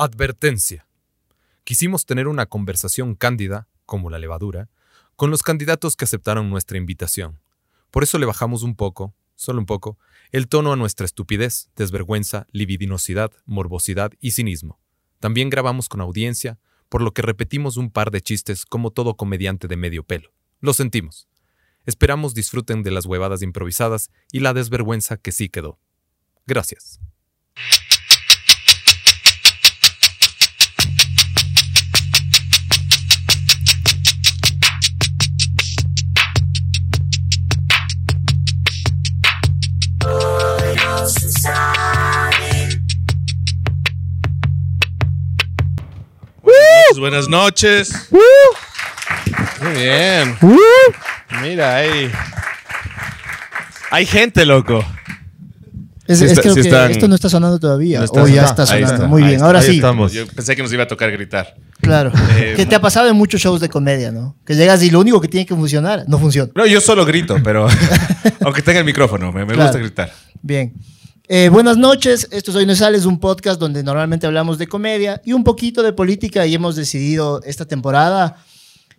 Advertencia. Quisimos tener una conversación cándida, como la levadura, con los candidatos que aceptaron nuestra invitación. Por eso le bajamos un poco, solo un poco, el tono a nuestra estupidez, desvergüenza, libidinosidad, morbosidad y cinismo. También grabamos con audiencia, por lo que repetimos un par de chistes como todo comediante de medio pelo. Lo sentimos. Esperamos disfruten de las huevadas improvisadas y la desvergüenza que sí quedó. Gracias. Buenas noches. Muy bien. Mira, hay. Hay gente, loco. Es, Sí es está- creo sí que están- esto no está sonando todavía. No está o ya está sonando. está, Muy bien, está, ahora sí. estamos. Yo pensé que nos iba a tocar gritar. Claro. Eh, que te ha pasado en muchos shows de comedia, ¿no? Que llegas y lo único que tiene que funcionar no funciona. No, yo solo grito, pero. aunque tenga el micrófono, me, me Claro. gusta gritar. Bien. Eh, buenas noches, esto es Hoy No Sales, un podcast donde normalmente hablamos de comedia y un poquito de política y hemos decidido esta temporada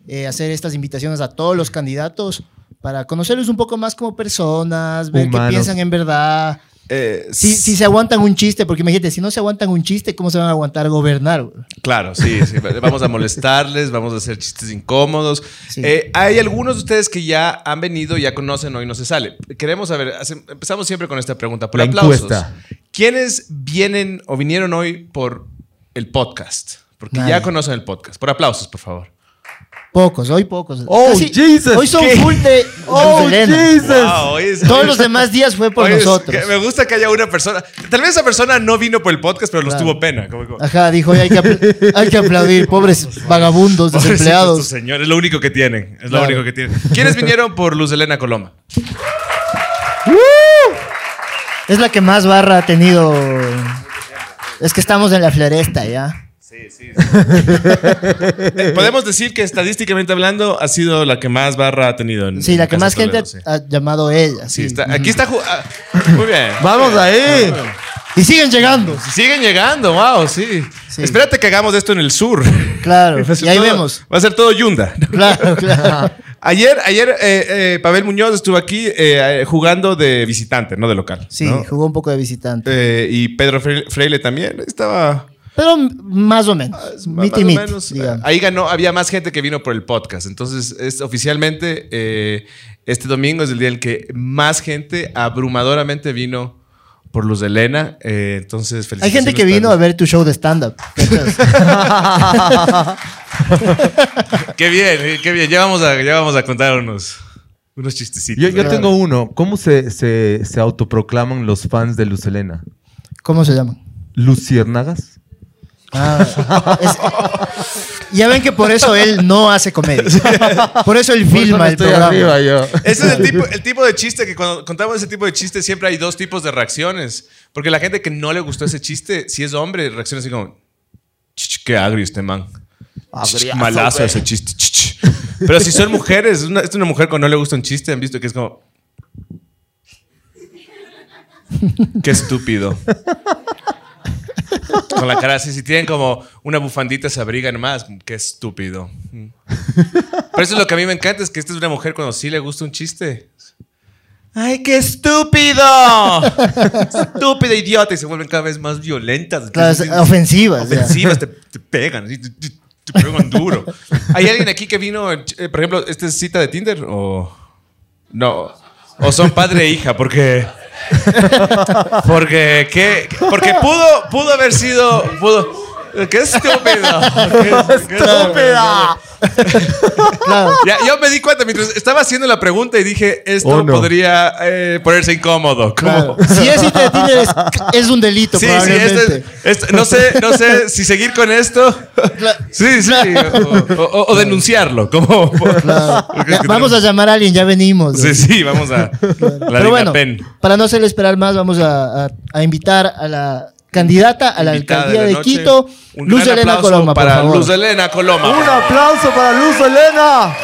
eh, hacer estas invitaciones a todos los candidatos para conocerlos un poco más como personas, ver qué piensan en verdad. Eh, Si, si se aguantan un chiste, porque imagínate, si no se aguantan un chiste, ¿cómo se van a aguantar gobernar? Claro, sí, sí. Vamos a molestarles, vamos a hacer chistes incómodos. Sí. Eh, hay algunos de ustedes que ya han venido, ya conocen Hoy No Se Sale. Queremos saber, hace- empezamos siempre con esta pregunta. Por La aplausos. encuesta. ¿Quiénes vienen o vinieron hoy por el podcast? Porque Nadie. ya conocen el podcast. Por aplausos, por favor. Pocos, hoy pocos. Oh, Jesus, Hoy son ¿qué? full de ¡Oh. Jesus! Wow, hoy es- Todos hoy- los demás días fue por es- nosotros. que me gusta que haya una persona. Tal vez esa persona no vino por el podcast, pero los tuvo pena. Como- como- Ajá, dijo, "Oye, hay que, apl- hay que aplaudir, pobres vagabundos, desempleados. señores, es lo único que tienen. Es lo único que tienen. ¿Quiénes vinieron por Luz Elena Coloma? Es la que más barra ha tenido. Es que estamos en la floresta ya. Eh, Podemos decir que estadísticamente hablando ha sido la que más barra ha tenido. En, Sí, la en que más gente sí. ha llamado ella. Sí, sí. está, aquí está. ah, muy bien. Vamos ahí. Y siguen llegando. Siguen llegando, wow, sí. Sí. Espérate que hagamos esto en el sur. Claro, y ahí todo- vemos. Va a ser todo Yunda. Claro, claro. Ayer, ayer eh, eh, Pavel Muñoz estuvo aquí eh, eh, jugando de visitante, no de local. Sí, ¿no? jugó un poco de visitante. Eh, y Pedro Fre- Freile también estaba Pero más o menos. y digamos. Ahí ganó, había más gente que vino por el podcast. Entonces, es oficialmente eh, este domingo es el día en el que más gente abrumadoramente vino por Luz de Elena. Eh, entonces, Hay gente que vino a ver tu show de stand-up. Qué bien, qué bien. Ya vamos a, ya vamos a contar unos, unos chistecitos. Yo, tengo uno. ¿Cómo se, se, se autoproclaman los fans de Luz Helena? ¿Cómo se llaman? ¿Luciérnagas? Ah, es- ya ven que por eso él no hace comedia. Por eso él eso filma el programa. yo. Ese es el tipo, el tipo de chiste que cuando contamos ese tipo de chiste siempre hay dos tipos de reacciones. Porque la gente que no le gustó ese chiste, si es hombre, reacciona así como, "Ch, qué agrio este man. Ch, Malazo ese chiste. ch, ch". Pero si son mujeres, una, es una mujer cuando no le gusta un chiste, han visto que es como... Qué estúpido. Con la cara así, si tienen como una bufandita se abrigan más, qué estúpido. Pero eso es lo que a mí me encanta, es que esta es una mujer cuando sí le gusta un chiste. ¡Ay, qué estúpido! Estúpido, idiota. Y se vuelven cada vez más violentas. Claro, ofensivas. Ofensivas, te, te pegan, así, te, te- te pegan duro. ¿Hay alguien aquí que vino, eh, por ejemplo, esta es cita de Tinder? ¿O no? ¿O son padre e hija? Porque... Porque, ¿qué? Porque pudo, pudo haber sido... Pudo, ¡Qué estúpido! ¡Qué, ¡Estúpida! Claro. ya, yo me di cuenta mientras estaba haciendo la pregunta y dije, esto Oh, no. podría eh, ponerse incómodo. Claro. Si es cita de Tinder es, es un delito, Sí, sí, probablemente. esto es- esto- no, sé, no sé si seguir con esto. Sí, sí. O, o- o denunciarlo. Como, vamos a llamar a alguien, ya venimos. Sí, sí, vamos a. La Pero bueno, pen. para no hacerle esperar más, vamos a, a- a invitar a la candidata a la Invitada alcaldía la de, noche. Quito, Un Luz gran Elena aplauso Coloma, por para favor. Luz Elena Coloma. Un aplauso para Luz Helena.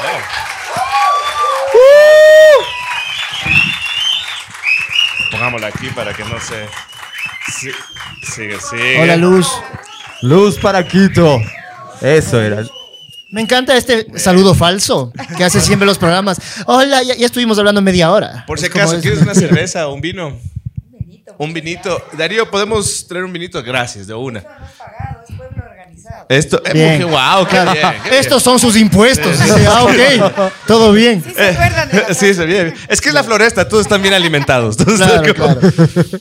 Pongámosla aquí para que no se. Sí, sigue, sigue. Hola, Luz. Luz para Quito. Eso era. Me encanta este saludo falso que hace siempre los programas. Hola, ya, ya estuvimos hablando media hora. Por si Es como acaso, es- ¿quieres una cerveza o un vino? Un vinito. Darío, ¿podemos traer un vinito? Gracias, de una. Esto, Bien. qué guau, qué Claro. bien. qué bien. Estos son sus impuestos. Dice, ah, ok, todo bien. ¿Se acuerdan de la Sí, sí, bien. Es que es la floresta, todos están bien alimentados. Todos Claro, están como- claro.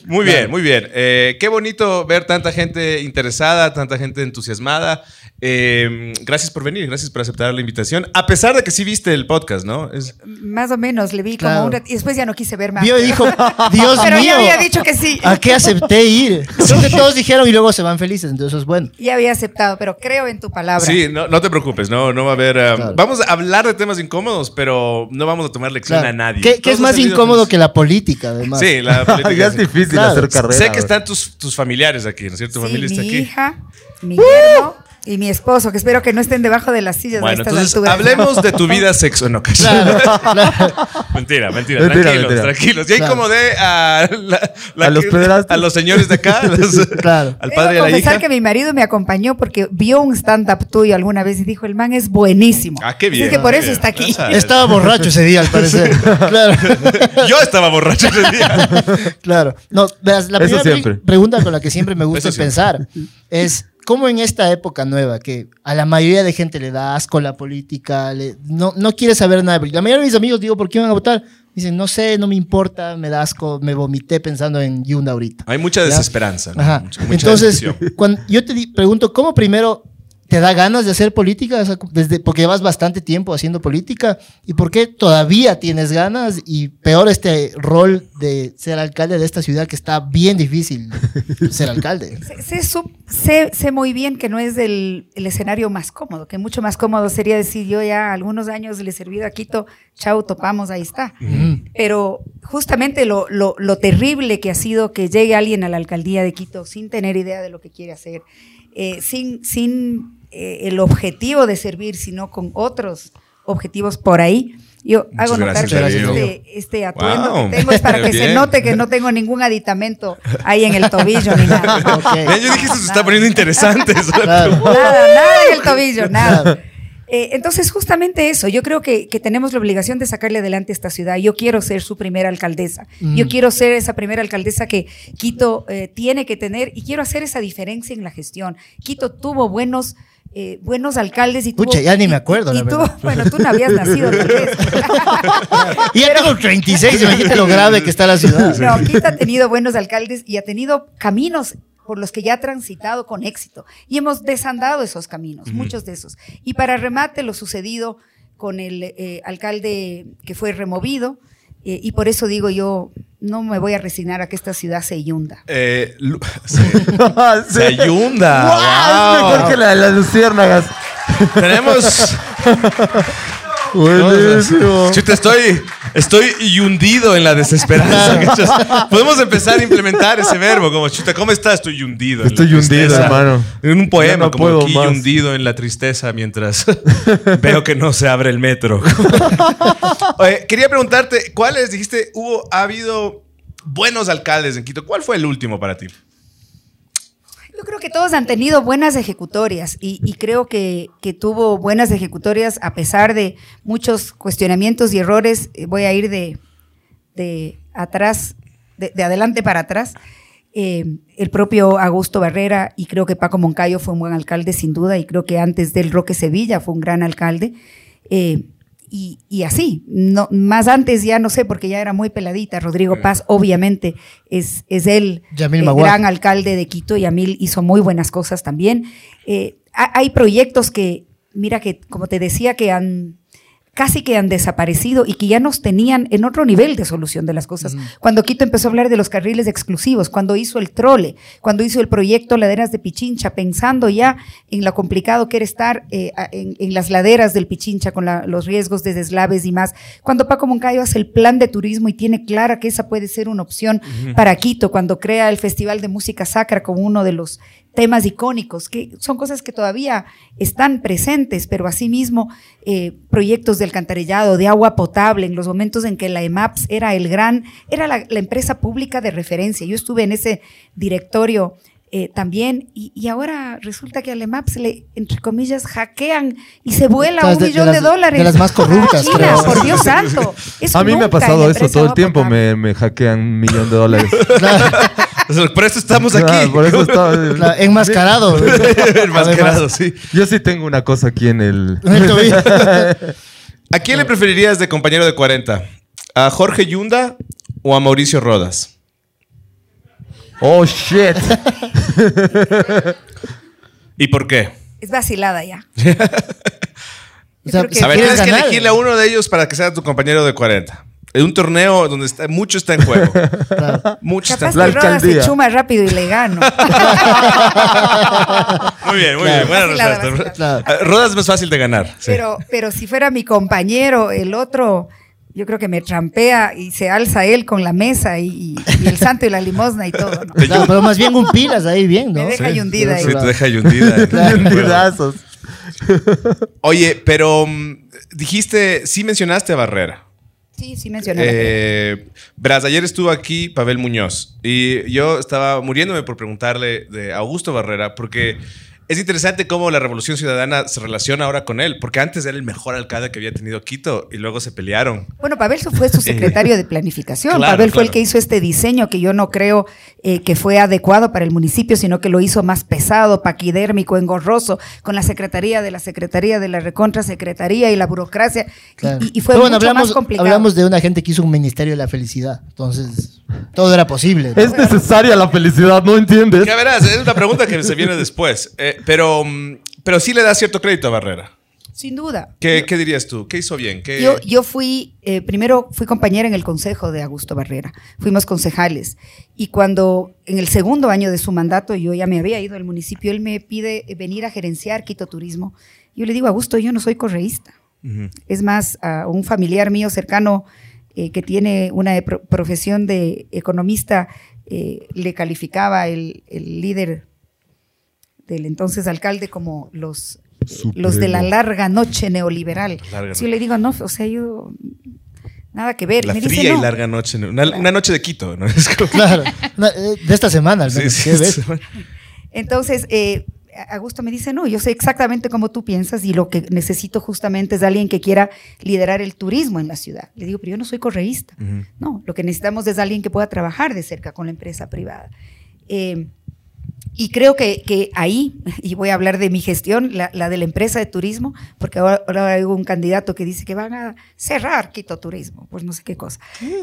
Muy bien, muy bien. Eh, qué bonito ver tanta gente interesada, tanta gente entusiasmada. Eh, gracias por venir, gracias por aceptar la invitación. A pesar de que sí viste el podcast, ¿no? Es- Más o menos, le vi Claro. como un rat- y después ya no quise ver más. Vio y dijo, Dios Pero mío. ya había dicho que sí. ¿A qué acepté ir? Creo que todos dijeron y luego se van felices, entonces eso es bueno. Ya había aceptado, pero creo en tu palabra. Sí, no, no te preocupes, no, no va a haber. um, Claro. Vamos a hablar de temas incómodos, pero no vamos a tomar lección Claro. a nadie. ¿Qué, es más incómodo que la política, además? Sí, la política. ya es difícil Claro. hacer carrera. Sé que están tus, tus familiares aquí, ¿no es cierto? Tu Sí, familia está mi aquí. hija, mi yerno y mi esposo, que espero que no estén debajo de las sillas a Bueno, estas entonces alturas. hablemos de tu vida sexual. No, Claro, claro. Mentira, mentira, Mentira, tranquilos, mentira. tranquilos. Ya Claro. incomodé a, la- la- A los a los señores de acá, los- Claro. al Debo padre y a la hija. que mi marido me acompañó porque vio un stand-up tuyo alguna vez y dijo, el man es buenísimo. Ah, qué Así bien. Es que por eso bien. está aquí. Estaba borracho ese día, al parecer. Claro. Yo estaba borracho ese día. Claro. No, la Eso primera siempre. pregunta con la que siempre me gusta pensar es cómo en esta época nueva, que a la mayoría de gente le da asco la política, le- no, no quiere saber nada. La mayoría de mis amigos digo, ¿por qué van a votar? Dicen, no sé, no me importa, me da asco, me vomité pensando en Yunda ahorita. Hay mucha desesperanza. ¿no? Ajá. Mucha- mucha Entonces, cuando yo te pregunto, ¿cómo primero te da ganas de hacer política? O sea, desde, porque llevas bastante tiempo haciendo política. ¿Y por qué todavía tienes ganas? Y peor este rol de ser alcalde de esta ciudad que está bien difícil ser alcalde. Sé, sé sé- sé muy bien que no es el, el escenario más cómodo, que mucho más cómodo sería decir yo ya algunos años le he servido a Quito, chau, topamos, ahí está. Pero justamente lo, lo- lo terrible que ha sido que llegue alguien a la alcaldía de Quito sin tener idea de lo que quiere hacer, eh, sin, sin eh, el objetivo de servir, sino con otros objetivos por ahí. Yo Muchas hago notar que este, este atuendo Wow. que tengo es para que se Bien. note que no tengo ningún aditamento ahí en el tobillo ni nada. Ok. Ven, yo dije, esto se está poniendo interesante. Nada, nada en el tobillo, nada. Eh, entonces, justamente eso, yo creo que, que tenemos la obligación de sacarle adelante esta ciudad. Yo quiero ser su primera alcaldesa. Yo quiero ser esa primera alcaldesa que Quito eh, tiene que tener y quiero hacer esa diferencia en la gestión. Quito tuvo buenos... eh, buenos alcaldes y tuvo- Pucha, ya ni me y- acuerdo, y la tuvo- verdad. bueno, tú no habías nacido tal vez. Y ya tengo 36, imagínate lo grave que está la ciudad. No, Quito ha tenido buenos alcaldes y ha tenido caminos por los que ya ha transitado con éxito. Y hemos desandado esos caminos, muchos de esos. Y para remate, lo sucedido con el eh, alcalde que fue removido, eh, y por eso digo yo, no me voy a resignar a que esta ciudad se yunda. Eh. Se ayunda. ¡Guau! Es Wow. mejor que la de las luciérnagas. Tenemos. Buenísimo. Chuta, estoy, estoy hundido en la desesperanza. ¿cachas? Podemos empezar a implementar ese verbo, como chuta, ¿cómo estás? Estoy hundido. en la Estoy hundido, tristeza. hermano. En un poema, no como puedo aquí más. hundido en la tristeza mientras veo que no se abre el metro. Oye, quería preguntarte, ¿cuáles dijiste? Hubo, ha habido buenos alcaldes en Quito. ¿Cuál fue el último para ti? Yo creo que todos han tenido buenas ejecutorias y, creo que, que tuvo buenas ejecutorias a pesar de muchos cuestionamientos y errores. Eh, Voy a ir de, de atrás, de, de adelante para atrás. Eh, el propio Augusto Barrera y creo que Paco Moncayo fue un buen alcalde sin duda y creo que antes del Roque Sevilla fue un gran alcalde. Eh, y, y así, no, más antes ya no sé, porque ya era muy peladita. Rodrigo Paz, obviamente, es, es él, el Maguad. gran alcalde de Quito. Yamil hizo muy buenas cosas también. Eh, ha- hay proyectos que, mira, que como te decía, que han casi que han desaparecido y que ya nos tenían en otro nivel de solución de las cosas. Cuando Quito empezó a hablar de los carriles exclusivos, cuando hizo el trole, cuando hizo el proyecto Laderas de Pichincha, pensando ya en lo complicado que era estar eh, en las laderas del Pichincha con la- los riesgos de deslaves y más. Cuando Paco Moncayo hace el plan de turismo y tiene clara que esa puede ser una opción para Quito, cuando crea el Festival de Música Sacra como uno de los temas icónicos, que son cosas que todavía están presentes, pero asimismo eh, proyectos de alcantarillado, de agua potable, en los momentos en que la EMAPS era el gran, era la, la empresa pública de referencia. Yo estuve en ese directorio eh, también, y, y ahora resulta que a Lemaps le, entre comillas, hackean y se vuela Claro, un de- millón de, las- dólares. de las más corruptas, Ah, China, creo. por Dios santo. Eso A mí me ha pasado eso todo el tiempo. Me, me hackean un millón de dólares. Por eso estamos aquí. Ah, por eso enmascarado. Enmascarado, sí. Yo sí tengo una cosa aquí en el. ¿A quién le preferirías de compañero de 40? ¿A Jorge Yunda o a Mauricio Rodas? Oh shit. ¿Y por qué? Es vacilada ya. O sea, que- A ver, tienes que elegirle a uno de ellos para que sea tu compañero de 40. En un torneo donde está, mucho está en juego. Mucho está Capaz en juego. La Rodas se chuma rápido y le gano. Muy bien, muy Claro. bien. Buena respuesta. vacilada. Ah, Rodas es más fácil de ganar. sí. Pero, pero si fuera mi compañero, el otro, yo creo que me trampea y se alza él con la mesa y, y- y el santo y la limosna y todo. ¿no? Claro, pero más bien un pilas ahí bien, ¿no? Me deja ahí hundida. Sí, ahí. te deja ahí hundida. Hundidazos. Oye, pero mm, dijiste, sí mencionaste a Barrera. Sí, sí mencioné. Eh, ayer estuvo aquí Pavel Muñoz y yo estaba muriéndome por preguntarle de Augusto Barrera porque es interesante cómo la Revolución Ciudadana se relaciona ahora con él, porque antes era el mejor alcalde que había tenido Quito y luego se pelearon. Bueno, Pavel fue su secretario de planificación. Claro, Pavel fue el que hizo este diseño que yo no creo eh, que fue adecuado para el municipio, sino que lo hizo más pesado, paquidérmico, engorroso, con la secretaría de la secretaría de la recontra secretaría y la burocracia. y- Claro. Y, y fue bueno, mucho hablamos, más complicado. hablamos de una gente que hizo un ministerio de la felicidad. Entonces, todo era posible. ¿no? Es necesaria la felicidad, ¿no entiendes? Ya verás, es una pregunta que se viene después, Eh, pero, mm, pero sí le da cierto crédito a Barrera. Sin duda. ¿Qué, qué dirías tú? ¿Qué hizo bien? ¿Qué- Yo, yo fui, eh, primero fui compañera en el consejo de Augusto Barrera, fuimos concejales. Y cuando en el segundo año de su mandato yo ya me había ido al municipio, él me pide venir a gerenciar Quito Turismo. Yo le digo, Augusto, yo no soy correísta. Ujú. Es más, a un familiar mío cercano eh, que tiene una pro- profesión de economista, eh, le calificaba el, el líder del entonces alcalde como los, los de la larga noche neoliberal. Larga Si yo le digo, no, o sea, yo nada que ver. La me dice, fría y "No". larga noche. ¿no? Una, una noche de Quito, ¿no? Es como- Claro. Eh, de esta semana, al Sí, menos. sí, ¿qué ves? sí. Entonces, eh, Augusto me dice, no, yo sé exactamente cómo tú piensas y lo que necesito justamente es alguien que quiera liderar el turismo en la ciudad. Le digo, pero yo no soy correísta. No, lo que necesitamos es alguien que pueda trabajar de cerca con la empresa privada. Eh, y creo que, que ahí, y voy a hablar de mi gestión, la, la de la empresa de turismo, porque ahora, ahora hay un candidato que dice que van a cerrar Quito Turismo, pues no sé qué cosa.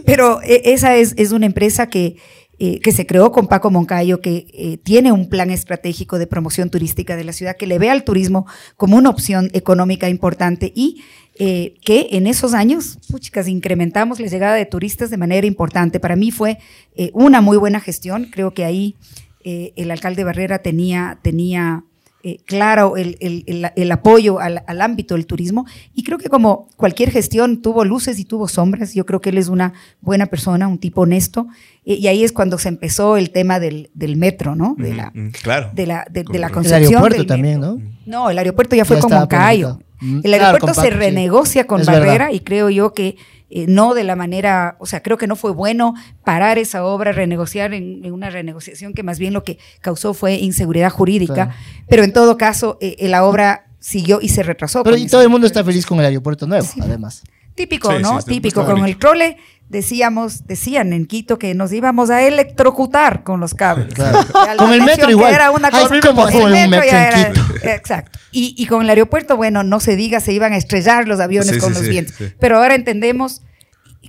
Pero eh, esa es, es una empresa que, eh, que se creó con Paco Moncayo, que eh, tiene un plan estratégico de promoción turística de la ciudad, que le ve al turismo como una opción económica importante y eh, que en esos años, incrementamos la llegada de turistas de manera importante. Para mí fue una muy buena gestión, creo que ahí el alcalde Barrera tenía, tenía claro el, el- el- apoyo al, al ámbito del turismo. Y creo que como cualquier gestión tuvo luces y tuvo sombras, yo creo que él es una buena persona, un tipo honesto y ahí es cuando se empezó el tema del, del metro, ¿no? De la, Claro. de la, de, de la El concepción aeropuerto del también, metro. ¿no? No, el aeropuerto ya fue Ya con Moncayo. Mm, El claro, aeropuerto se Paco, sí. renegocia con Es Barrera verdad. y creo yo que eh, no de la manera, o sea, creo que no fue bueno parar esa obra, renegociar en, en una renegociación que más bien lo que causó fue inseguridad jurídica, Claro. pero en todo caso eh, eh, la obra siguió y se retrasó. Pero y todo el mundo está feliz con el aeropuerto nuevo, Sí. además. Típico, Sí, ¿no? Típico. Con bonito. el trole decíamos, decían en Quito que nos íbamos a electrocutar con los cables. Claro. Con el metro igual. Era una cosa a mí me como pasó el metro metro ya en era- Quito. Exacto. Y, y con el aeropuerto, bueno, no se diga, se iban a estrellar los aviones Sí, con sí, los sí, vientos. sí. Pero ahora entendemos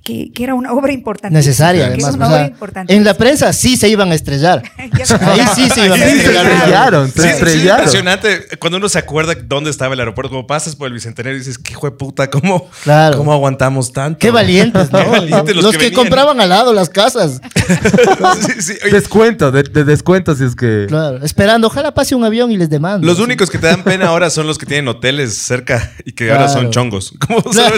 que, que era una obra importante. Necesaria, Que además. o obra sea, importante. en la prensa sí se iban a estrellar. Ahí sí se iban a Sí, se estrellar. estrellaron, se Sí, sí, es estrellaron. impresionante cuando uno se acuerda dónde estaba el aeropuerto, como pasas por el Bicentenario y dices, qué hijo de puta, ¿cómo, Claro. ¿cómo aguantamos tanto? Qué valientes, ¿no? Qué valientes los los, que, que, compraban al lado las casas. Sí, sí, Descuento, de, de descuento si es que. Claro, esperando, ojalá pase un avión y les demando. Los únicos que te dan pena ahora son los que tienen hoteles cerca y que ahora Claro. son chongos. ¿Cómo claro.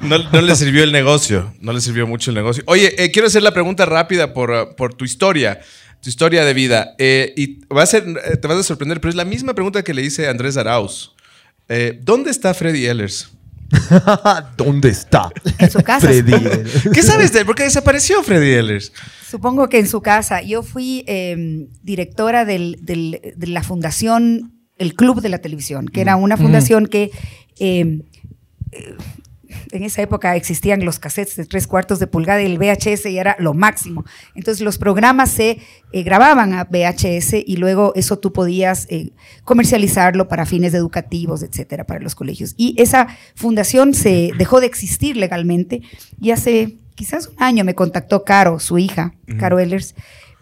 No, no les sirvió el negocio. No les sirvió mucho el negocio. Oye, eh, quiero hacer la pregunta rápida por, uh, por tu historia. Tu historia de vida. Eh, y va a ser, eh, te vas a sorprender, pero es la misma pregunta que le hice a Andrés Arauz. Eh, ¿Dónde está Freddy Ehlers? ¿Dónde está? En su casa. Freddy. ¿Qué sabes de él? ¿Por qué desapareció Freddy Ehlers? Supongo que en su casa. Yo fui eh, directora del- del- de la fundación, el Club de la Televisión, que era una fundación que eh, eh, en esa época existían los cassettes de tres cuartos de pulgada y el VHS y era lo máximo. Entonces los programas se eh, grababan a VHS y luego eso tú podías eh, comercializarlo para fines educativos, etcétera, para los colegios. Y esa fundación se dejó de existir legalmente y hace quizás un año me contactó Caro, su hija, Caro Ehlers,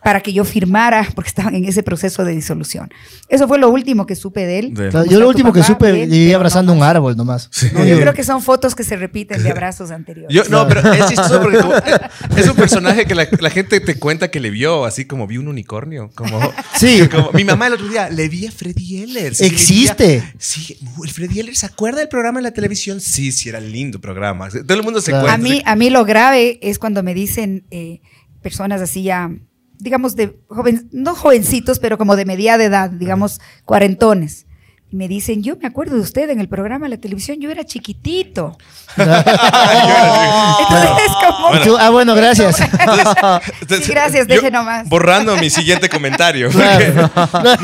para que yo firmara, porque estaban en ese proceso de disolución. Eso fue lo último que supe de él. De- Claro, ¿Cómo yo lo último que supe, Bien, abrazando no un árbol nomás. No, yo creo que son fotos que se repiten de abrazos anteriores. Yo, no, pero es chistoso porque como- es un personaje que la, la gente te cuenta que le vio, así como vi un unicornio. Como, Sí. como- mi mamá el otro día le vi a Freddy le Existe. sí, el Freddy Ehlers, ¿se acuerda del programa en la televisión? Sí, sí, era lindo programa. Todo el mundo se Claro. cuenta. A mí, a mí lo grave es cuando me dicen eh, personas así ya, digamos, de joven, no jovencitos, pero como de media edad, digamos, cuarentones. Y me dicen, yo me acuerdo de usted en el programa de la televisión, yo era chiquitito. Entonces es como... Tú- ah, bueno, gracias. Sí, gracias, deje nomás. Borrando mi siguiente comentario. Claro.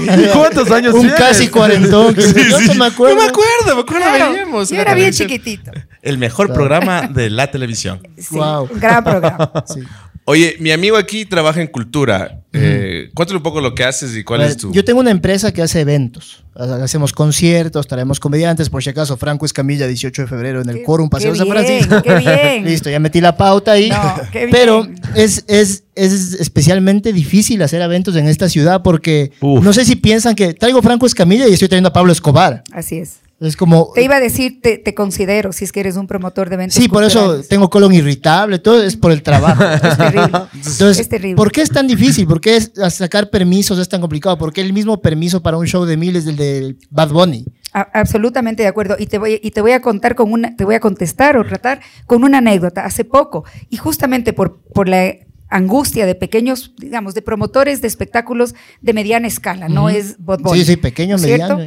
¿Y cuántos años Un tienes? casi cuarentón. que- Sí, yo sí. no me acuerdo. No me acuerdo, me acuerdo, Claro, veíamos yo era bien chiquitito. El mejor programa de la televisión. Sí, Wow. Un gran programa. Sí. Oye, mi amigo aquí trabaja en cultura. Eh, cuéntale un poco lo que haces y cuál ver, es tu. Yo tengo una empresa que hace eventos. Hacemos conciertos, traemos comediantes. Por si acaso, Franco Escamilla, 18 de febrero en el Qué- Quórum, Paseo qué San bien, Francisco. qué bien. Listo, ya metí la pauta ahí. No, qué bien. Pero es, es, es especialmente difícil hacer eventos en esta ciudad porque Uf. no sé si piensan que traigo Franco Escamilla y estoy trayendo a Pablo Escobar. Así es. Es como... Te iba a decir, te, te considero, si es que eres un promotor de eventos Sí, por eso tengo colon irritable, todo es por el trabajo. Es terrible. Entonces, es terrible. ¿por qué es tan difícil? ¿Por qué es- sacar permisos es tan complicado? ¿Por qué el mismo permiso para un show de miles del de Bad Bunny? A- absolutamente de acuerdo. Y te voy, y te voy a contar con una, te voy a contestar o tratar con una anécdota. Hace poco, y justamente por, por la angustia de pequeños, digamos, de promotores de espectáculos de mediana escala, no es Bad Bunny, Sí, sí, pequeño, ¿no es cierto?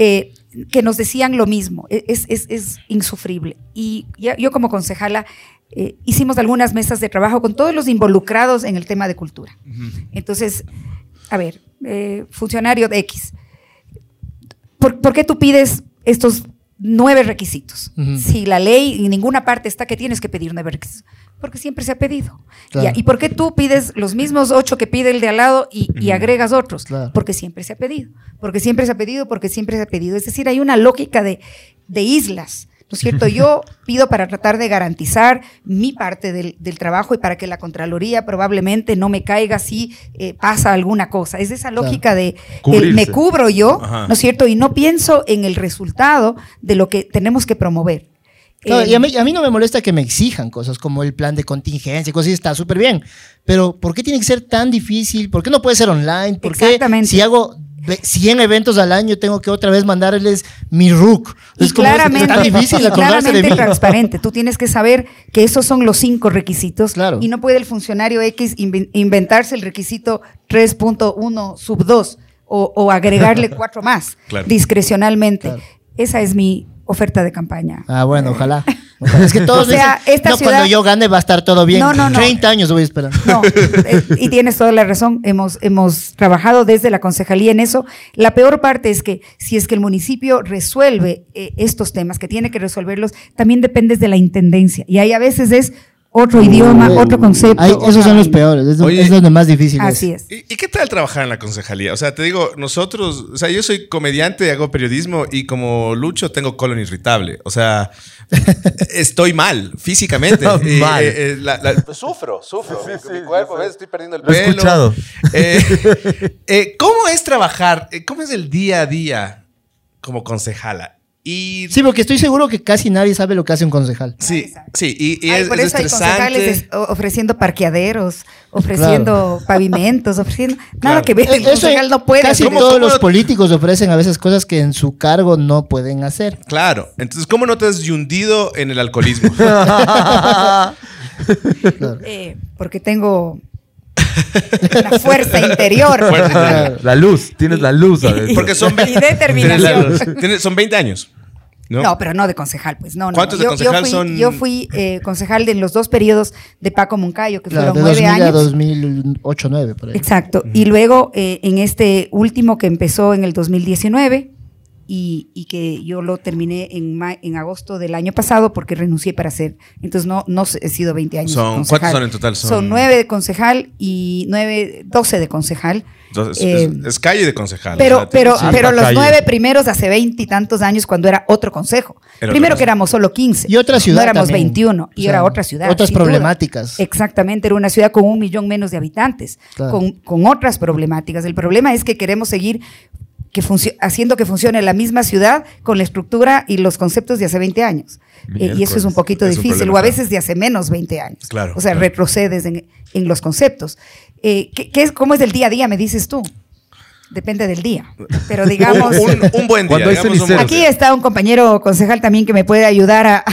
Eh, que nos decían lo mismo. E- Es, es, es insufrible. Y ya- yo como concejala eh, hicimos algunas mesas de trabajo con todos los involucrados en el tema de cultura. Entonces, a ver, eh, funcionario de X, ¿por, por qué tú pides estos nueve requisitos? Si la ley en ninguna parte está que tienes que pedir nueve requisitos. Porque siempre se ha pedido. Claro. Ya, ¿Y por qué tú pides los mismos ocho que pide el de al lado y, y agregas otros? Claro. Porque siempre se ha pedido. Porque siempre se ha pedido, porque siempre se ha pedido. Es decir, hay una lógica de, de islas. ¿No es cierto? Yo pido para tratar de garantizar mi parte del, del trabajo y para que la Contraloría probablemente no me caiga si eh, pasa alguna cosa. Es esa lógica de el Cubrirse. me cubro yo, Ajá. ¿no es cierto? Y no pienso en el resultado de lo que tenemos que promover. Claro, Eh, y a mí, a mí no me molesta que me exijan cosas como el plan de contingencia y cosas así, está súper bien. Pero ¿por qué tiene que ser tan difícil? ¿Por qué no puede ser online? ¿Por qué Exactamente. si hago 100 eventos al año tengo que otra vez mandarles mi RUC? Y Es como, es claramente, tan difícil y acordarse de claramente mí. transparente. Tú tienes que saber que esos son los cinco requisitos Claro. y no puede el funcionario X inven- inventarse el requisito 3.1 sub 2 o, o agregarle cuatro más Claro. discrecionalmente. Claro. Esa es mi oferta de campaña. Ah, bueno, ojalá. Es que todos O sea, dicen, esta no, ciudad- cuando yo gane va a estar todo bien. No, no, no. 30 años voy a esperar. No, eh, y tienes toda la razón. Hemos, hemos trabajado desde la concejalía en eso. La peor parte es que si es que el municipio resuelve eh, estos temas, que tiene que resolverlos, también dependes de la intendencia. Y ahí a veces es otro idioma, otro concepto. Esos son los peores. Es, Oye, es donde más difícil Así es. es. ¿Y, y qué tal trabajar en la concejalía? O sea, te digo, nosotros, o sea, yo soy comediante, hago periodismo y como Lucho tengo colon irritable. O sea, estoy mal físicamente. Y, Mal. eh, eh, la- la- sufro, sufro. mi, mi cuerpo, ¿ves? estoy perdiendo el Lo he pelo. escuchado. Eh, eh, ¿Cómo es trabajar? Eh, ¿Cómo es el día a día como concejala? Y Sí, porque estoy seguro que casi nadie sabe lo que hace un concejal. sí, sí, y, y Ay, es, por es eso hay estresante. concejales es- o- ofreciendo parqueaderos, ofreciendo pavimentos, ofreciendo nada Claro. que ver. El Eh, Eso concejal no puede. Casi hacer ¿Cómo- todos cómo los no- políticos ofrecen a veces cosas que en su cargo no pueden hacer. Claro. Entonces, ¿cómo no te has hundido en el alcoholismo? Eh, porque tengo la fuerza interior. Fuerza interior. La luz, tienes la luz. Porque son Y determinación. Tienes- son 20 años. ¿No? ¿No? pero no de concejal, pues no. no, ¿Cuántos no. de Yo- concejal yo fui, son? Yo fui eh, concejal de los dos periodos de Paco Moncayo, que Claro, de fueron 2000 nueve a años. 2008, 2009, por ahí. Exacto. Y luego eh, en este último que empezó en el 2019 y, y que yo lo terminé en, ma- en agosto del año pasado porque renuncié para hacer. Entonces no, no he sido 20 años. Son- concejal. ¿cuántos son en total? Son- Son, nueve de concejal y nueve, 12 de concejal. Entonces, Eh, es, es calle de concejal. Pero, o sea, pero, sí. pero los calle. nueve primeros hace veintitantos años cuando era otro consejo. Primero otro que éramos solo 15. Y otra ciudad No éramos también. 21. Y O sea, era otra ciudad. otras duda. problemáticas. Exactamente. Era una ciudad con un millón menos de habitantes. Claro. Con, con otras problemáticas. El problema es que queremos seguir que haciendo que funcione la misma ciudad con la estructura y los conceptos de hace 20 años. Eh, y eso es un poquito Es un difícil. problema, o a veces de hace menos 20 años. Claro, O sea, claro. retrocedes en, en los conceptos. Eh, ¿qué, qué es, ¿Cómo es el día a día, me dices tú? Depende del día. Pero digamos... un, buen día. Un buen. Aquí día. está un compañero concejal también que me puede ayudar a,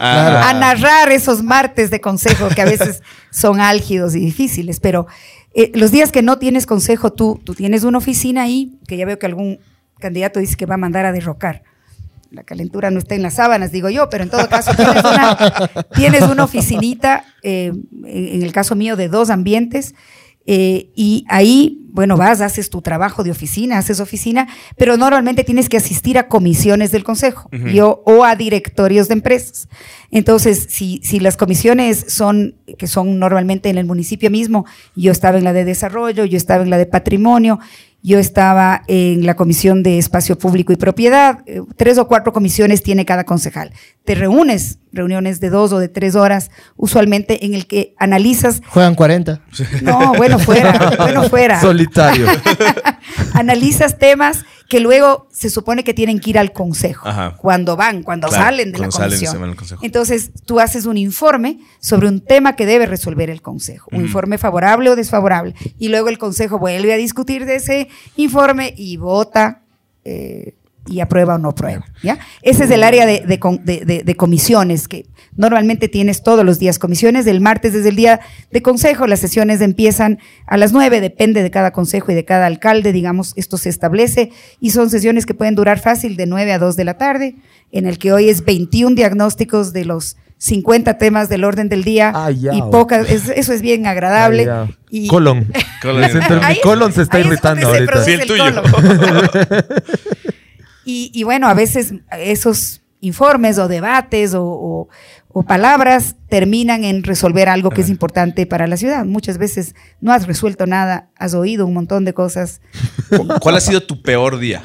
Ah. a narrar esos martes de consejo que a veces son álgidos y difíciles, pero eh, los días que no tienes consejo, tú, tú tienes una oficina ahí, que ya veo que algún candidato dice que va a mandar a derrocar. La calentura no está en las sábanas, digo yo, pero en todo caso tienes una, tienes una oficinita, eh, en, en el caso mío, de dos ambientes, eh, y ahí, bueno, vas, haces tu trabajo de oficina, haces oficina, pero normalmente tienes que asistir a comisiones del consejo y o, o a directorios de empresas. Entonces, si, si las comisiones son, que son normalmente en el municipio mismo, yo estaba en la de desarrollo, yo estaba en la de patrimonio, yo estaba en la comisión de espacio público y propiedad. eh, Tres o cuatro comisiones tiene cada concejal. Te reúnes, reuniones de dos o de tres horas, usualmente en el que analizas. Juegan 40. No, bueno, fuera, bueno, fuera. Solitario. Analizas temas que luego se supone que tienen que ir al consejo. Ajá. Cuando van, cuando Claro, salen de la cuando salen, se comisión. van al consejo. Entonces, tú haces un informe sobre un tema que debe resolver el consejo. Un informe favorable o desfavorable. Y luego el consejo vuelve a discutir de ese informe y vota. eh, y aprueba o no aprueba. ¿ya? Ese es el área de, de con- de- de- de comisiones, que normalmente tienes todos los días comisiones. El martes desde el día de consejo, las sesiones empiezan a las 9, depende de cada consejo y de cada alcalde, digamos, esto se establece. Y son sesiones que pueden durar fácil de 9 a 2 de la tarde, en el que hoy es 21 diagnósticos de los 50 temas del orden del día. Ah, ya. y pocas, es- eso es bien agradable. Ah, y, Colon. Colon. Mi colon se está irritando ahorita. Sí, el tuyo. Y, y bueno, a veces esos informes o debates o, o- o palabras terminan en resolver algo que es importante para la ciudad. Muchas veces no has resuelto nada, has oído un montón de cosas. ¿Cuál ha sido tu peor día?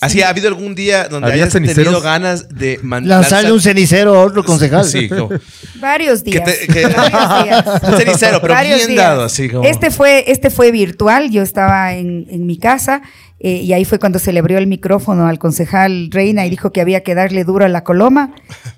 Así, ¿ha habido algún día donde ¿Había hayas tenido ceniceros? ganas de man- Lanzarle lanzar- un cenicero a otro concejal. Sí, como- Varios días. te- que- varios días. Un cenicero, pero Varios bien días. dado, así como- Este fue, este fue virtual, yo estaba en, en mi casa eh, y ahí fue cuando se le abrió el micrófono al concejal Reina y dijo que había que darle duro a la coloma.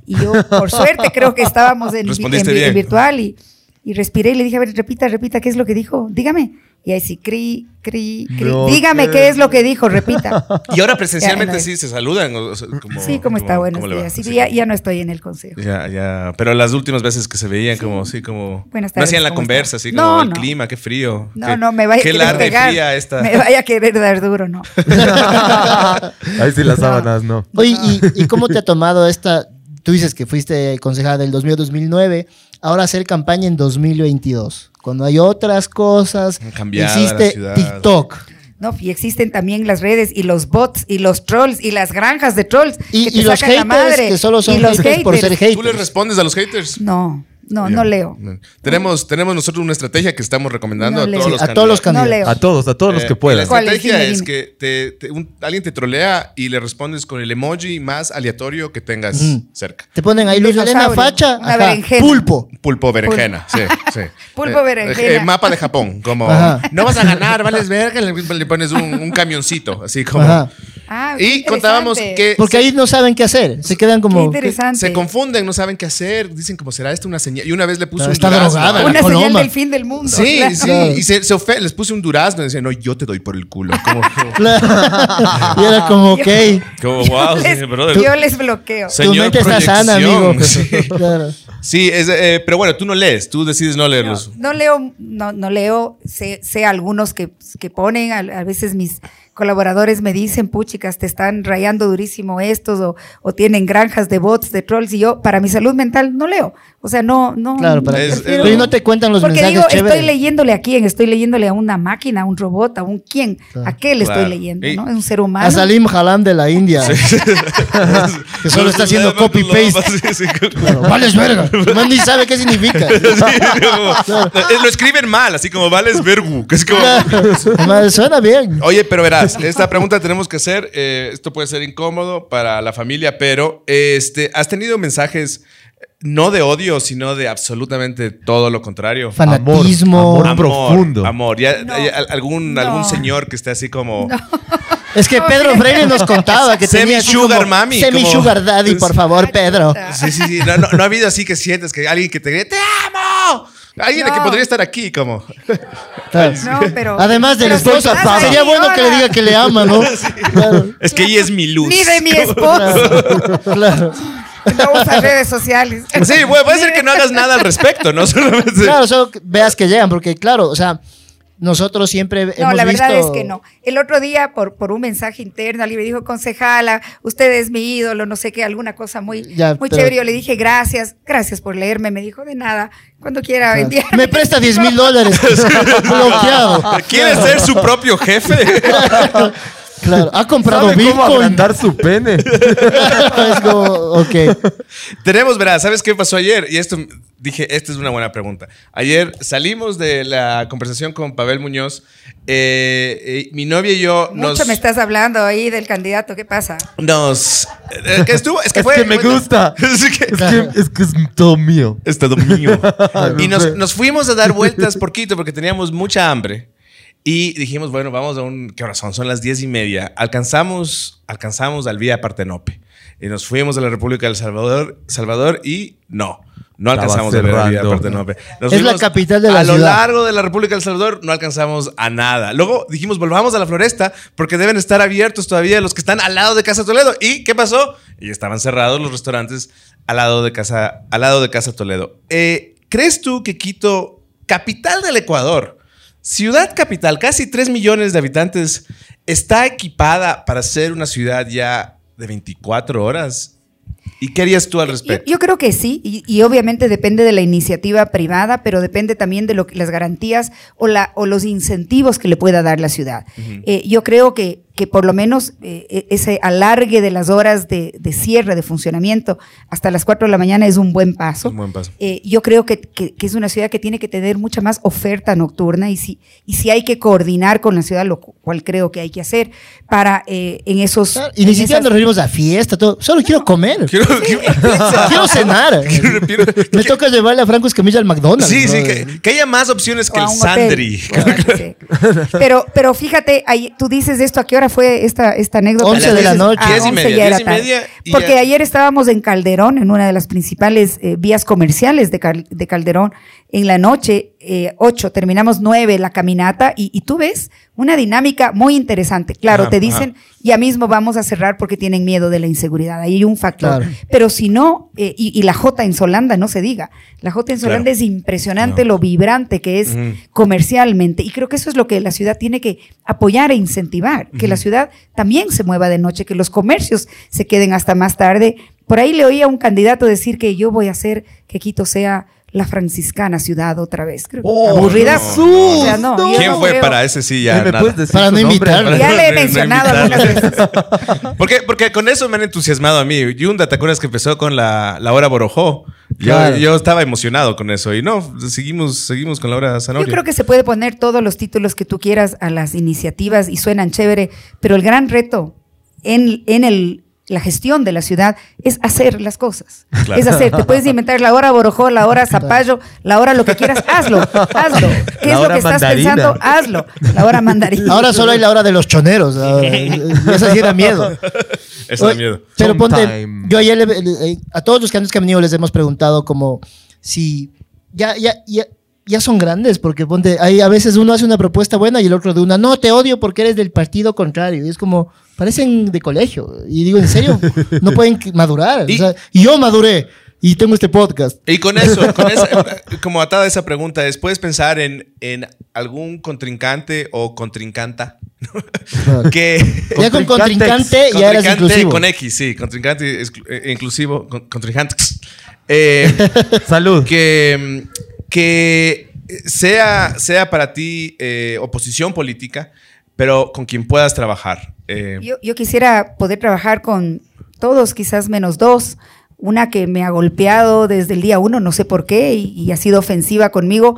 Y yo, por suerte, creo que estábamos en, en virtual y, y respiré y le dije, a ver, repita, repita, ¿qué es lo que dijo? Dígame. Y ahí sí, cri, cri, cri. No, Dígame ¿qué? qué es lo que dijo, repita. Y ahora presencialmente Ya, no, sí se saludan. o- o sea, como- sí, ¿cómo está? como- Buenos días. Sí, Sí. ya, ya no estoy en el consejo. Ya, ya. Pero las últimas veces que se veían como, sí, como... Buenas no tardes, hacían la ¿cómo conversa, está? así como No, el no. clima, qué frío. No, qué- no, me vaya a Qué querer larga y pegar. fría esta. Me vaya a querer dar duro, no. Ahí sí las sábanas, no. Oye, ¿y, y cómo te ha tomado esta? Tú dices que fuiste concejala del 2000-2009, ahora hacer campaña en 2022, cuando hay otras cosas. La Existe ciudad. TikTok. No, y existen también las redes y los bots y los trolls y las granjas de trolls Y, que te y los sacan la haters, madre. que solo son y los haters, por ser haters. ¿Tú le respondes a los haters? No, no, no leo. Tenemos, tenemos nosotros una estrategia que estamos recomendando No a todos los a todos los No candidatos. leo. A todos, a todos los Eh, que puedan. La estrategia es que te- te- un- alguien te trolea y le respondes con el emoji más aleatorio que tengas cerca. Te ponen ahí Luis Elena Facha, una ajá, berenjena. pulpo. Pulpo berenjena, sí, sí. Pulpo Eh, berenjena. eh, mapa de Japón, como Ajá. no vas a ganar, vales verga, le, le pones un, un camioncito, así como. Ajá. Ah, qué Y contábamos que Porque se, ahí no saben qué hacer. Se quedan Qué como. interesante. se confunden, no saben qué hacer, dicen como será esto una señal. Y una vez le puse Pero un está durazno drogada, Una señal del fin del mundo. Sí, claro. sí, Claro. y se, se ofe- les puse un durazno y decían, no, yo te doy por el culo. Como, y era como, ok. como wow, Les- sí, brother. yo les bloqueo. Tu mente está sana, amigo. sí. Claro. Sí, es, eh, pero bueno, tú no lees, tú decides no leerlos. No leo, no, no leo, sé, sé algunos que, que ponen, a, a veces mis colaboradores me dicen, puchicas, te están rayando durísimo estos o, o tienen granjas de bots, de trolls, y yo, para mi salud mental, no leo. O sea, no, no. Claro, para Es- pero y no te cuentan los Porque mensajes digo, chéveres. estoy leyéndole a quién, estoy leyéndole a una máquina, a un robot, a un quién, a qué le Claro. estoy leyendo, Y- ¿no? Es un ser humano. A Salim Halam de la India. que solo está haciendo sí, como- Claro, vales verga. Man ni sabe qué significa. como- eh, Lo escriben mal, así como vales vergu, que es como... Suena bien. Oye, pero verás, esta pregunta tenemos que hacer. eh, esto puede ser incómodo para la familia, pero este, ¿has tenido mensajes no de odio, sino de absolutamente todo lo contrario? Fanatismo. Amor, amor. profundo. Amor. Ya, No. ya, algún, No. algún señor que esté así como. Es que Pedro Freire nos contaba que Semi tenía sugar como, mami, Semi como- sugar daddy, por favor, Pedro. Sí, sí, sí. No, no- no ha habido así que sientes que alguien que te grite, ¡Te amo! Alguien que podría estar aquí, como. No, pero. Además de la pero esposa, si estás sería bueno que le diga que le ama, ¿no? Claro, Es que ella es mi luz. Ni de mi esposo. claro. No usa redes sociales. Sí, bueno, puede ser que no hagas nada al respecto, ¿no? Solamente. Claro, solo veas que llegan, porque claro, o sea, nosotros siempre No, hemos la verdad visto- es que no. El otro día, por, por un mensaje interno, alguien me dijo, concejala, usted es mi ídolo, no sé qué, alguna cosa muy, Ya, muy pero- chévere. Yo le dije, gracias, gracias por leerme. Me dijo, de nada, cuando quiera enviarme. Me presta 10 mil dólares. Bloqueado. ¿Quiere ser su propio jefe? Claro, ha comprado ¿Sabe cómo Bitcoin. agrandar su pene? es como, ok. Tenemos, verás, ¿sabes qué pasó ayer? Y esto dije, esta es una buena pregunta. Ayer salimos de la conversación con Pavel Muñoz. eh, eh, mi novia y yo nos. Mucho me estás hablando ahí del candidato, ¿qué pasa? Nos. eh, que estuvo. Es que Es fue. que me gusta. es que- Es que, es que es todo mío. Es todo mío. y No nos, nos fuimos a dar vueltas por Quito porque teníamos mucha hambre. Y dijimos, bueno, vamos a un... ¿Qué hora son? Son las diez y media. Alcanzamos, alcanzamos al Vía Partenope. Y nos fuimos a la República del Salvador, Salvador y no. No Estaba alcanzamos a ver la Vía. Partenope. Nos Es la capital de la A lo ciudad. largo de la República del Salvador no alcanzamos a nada. Luego dijimos, volvamos a la floresta porque deben estar abiertos todavía los que están al lado de Casa Toledo. ¿Y qué pasó? Y estaban cerrados los restaurantes al lado de Casa, al lado de Casa Toledo. Eh, ¿Crees tú que Quito, capital del Ecuador, ciudad capital, casi 3 millones de habitantes, está equipada para ser una ciudad ya de 24 horas? ¿Y qué harías tú al respecto? yo creo que sí, y, y obviamente depende de la iniciativa privada, pero depende también de lo que, las garantías o, la, o los incentivos que le pueda dar la ciudad. Eh, yo creo que, que por lo menos eh, e- ese alargue de las horas de, de cierre, de funcionamiento, hasta las 4 de la mañana es un buen paso. Un buen paso. Eh, yo creo que, que- que es una ciudad que tiene que tener mucha más oferta nocturna y si, y si hay que coordinar con la ciudad, lo cual creo que hay que hacer para eh, en esos... Claro, Y ni siquiera esas- nos reunimos a fiesta, todo. Solo quiero comer. Quiero- quiero- Quiero cenar. quiero- Me toca llevarle a Franco Escamilla al McDonald's. Sí, sí, que, que haya más opciones que o el. Sandri. Sí. Pero, pero fíjate, ahí, tú dices esto, ¿a qué hora fue esta, esta anécdota? 11 de la noche. ah, y 11 media, ya era diez y tarde. media y Porque ya- ayer estábamos en Calderón, en una de las principales eh, vías comerciales de, Cal- de Calderón, en la noche, eh, 8, terminamos 9 la caminata, y, y tú ves una dinámica muy interesante. Claro, Ajá, te dicen, ya mismo vamos a cerrar porque tienen miedo de la inseguridad, ahí hay un factor. Claro. Pero si no, eh, y, y la J en Solanda, no se diga, la J en Solanda Claro. es impresionante lo vibrante que es comercialmente. Y creo que eso es lo que la ciudad tiene que apoyar e incentivar, que la ciudad también se mueva de noche, que los comercios se queden hasta más tarde. Por ahí le oía a un candidato decir que yo voy a hacer que Quito sea la franciscana ciudad otra vez. Creo Oh, aburrida. Jesús, O sea, no, yo ¿Quién no fue creo. para ese sí ya? Ay, ¿Me nada. puedes decir Para no invitarlo. Ya le he No, no mencionado algunas veces. Porque, porque con eso me han entusiasmado a mí. Yunda, ¿te acuerdas que empezó con la, la hora Borojó? Yo, Claro. yo estaba emocionado con eso. Y no, seguimos, seguimos con la hora Yo Zanoria. creo que se puede poner todos los títulos que tú quieras a las iniciativas y suenan chévere, pero el gran reto en, en el, la gestión de la ciudad es hacer las cosas. Claro. Es hacer, te puedes inventar la hora Borojó, la hora Zapallo, la hora lo que quieras, hazlo, hazlo. ¿Qué La es lo que estás mandarina. pensando? Hazlo. La hora mandarina. Ahora solo hay la hora de los choneros. Esa sí da miedo. Eso da miedo. Pero ponte, yo ayer le- le- a todos los que han venido les hemos preguntado como si ya, ya, ya, ya son grandes, porque ponte, hay, a veces uno hace una propuesta buena y el otro de una, no, te odio porque eres del partido contrario. Y es como, parecen de colegio. Y digo, ¿en serio? No pueden madurar. Y- O sea, y yo maduré. Y tengo este podcast. Y con eso, con esa- como atada a esa pregunta, es, ¿puedes pensar en, en algún contrincante o contrincanta que... Ya con contrincante ya eras inclusivo. con X, sí, contrincante exclu- eh, inclusivo, con- contrincante. Eh, Salud. que, que sea, sea para ti eh, oposición política, pero con quien puedas trabajar. Eh, Yo, yo quisiera poder trabajar con todos, quizás menos dos. Una que me ha golpeado desde el día uno, no sé por qué, y ha sido ofensiva conmigo.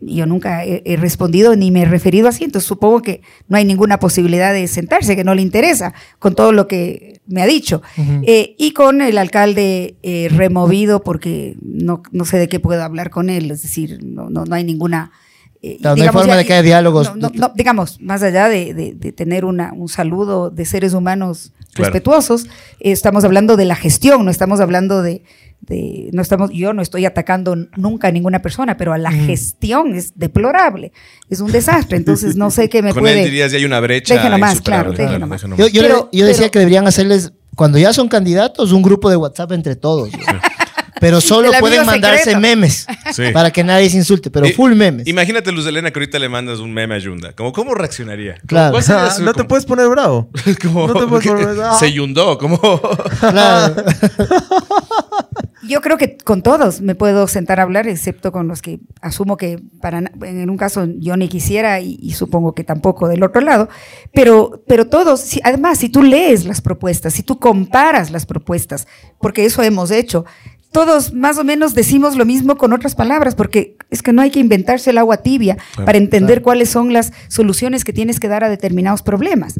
Yo nunca he, he respondido ni me he referido así, entonces supongo que no hay ninguna posibilidad de sentarse, que no le interesa con todo lo que me ha dicho. Eh, y con el alcalde eh, removido, porque no, no sé de qué puedo hablar con él, es decir, no, no, no hay ninguna... eh, no hay forma de que haya diálogos. digamos, más allá de, de- de tener una, un saludo de seres humanos Claro. respetuosos, estamos hablando de la gestión, no estamos hablando de, de- no estamos, yo no estoy atacando nunca a ninguna persona, pero a la gestión es deplorable, es un desastre, entonces no sé qué me con puede. él dirías, ya hay una brecha. Déjenlo más, claro, déjenlo más. Yo, yo Pero- yo decía pero- que deberían hacerles, cuando ya son candidatos, un grupo de WhatsApp entre todos. Pero solo pueden mandarse secreto. memes Sí. para que nadie se insulte, pero Y- full memes. Imagínate, Luz Elena, que ahorita le mandas un meme a Yunda. Como, ¿Cómo reaccionaría? Claro. ¿Cuál sería Ah, no te puedes poner bravo. como- no te puedes poner bravo. Se yundó, como... Claro. Yo creo que con todos me puedo sentar a hablar, excepto con los que asumo que para en un caso yo ni quisiera y, y supongo que tampoco del otro lado, pero, pero todos, si- además, si tú lees las propuestas, si tú comparas las propuestas, porque eso hemos hecho, todos más o menos decimos lo mismo con otras palabras, porque es que no hay que inventarse el agua tibia para entender cuáles son las soluciones que tienes que dar a determinados problemas.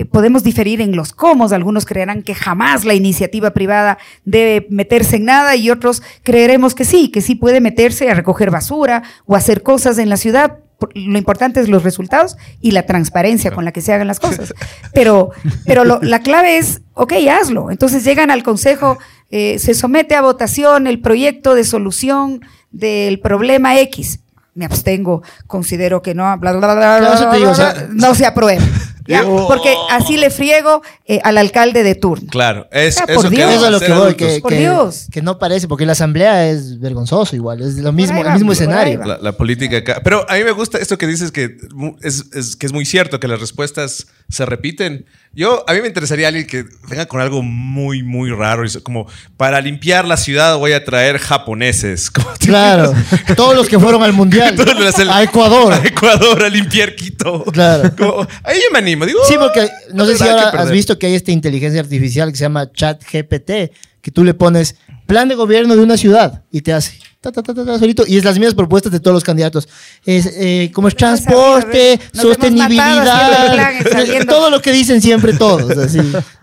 Eh, podemos diferir en los cómo, algunos creerán que jamás la iniciativa privada debe meterse en nada y otros creeremos que sí, que sí puede meterse a recoger basura o hacer cosas en la ciudad. Lo importante es los resultados y la transparencia con la que se hagan las cosas. Pero, pero lo- la clave es, ok, hazlo. Entonces llegan al Consejo, eh, se somete a votación el proyecto de solución del problema X. Me abstengo, considero que no, bla, bla, bla, no se aprueba. ¿Ya? Oh. Porque así le friego eh, al alcalde de turno. Claro, es, Ah, por eso Dios. queremos Eso es lo que voy, que, Por que- Dios. que no parece, porque la asamblea es vergonzoso igual, es lo mismo, el mismo escenario. La, la política acá. Pero a mí me gusta esto que dices que es- que es muy cierto, que las respuestas se repiten. Yo, a mí me interesaría alguien que venga con algo muy, muy raro. Como, para limpiar la ciudad voy a traer japoneses. Como, ¿te Claro, todos los que fueron al mundial, a Ecuador. A Ecuador, a limpiar Quito. Claro. Como, ahí yo me animo. Digo, Sí, porque no sé si ahora has visto que hay esta inteligencia artificial que se llama ChatGPT, que tú le pones plan de gobierno de una ciudad y te hace ta, ta, ta, ta, ta, solito, y es las mismas propuestas de todos los candidatos. Es, eh, como es pues, transporte, nos sostenibilidad, todo lo que dicen siempre todos. así.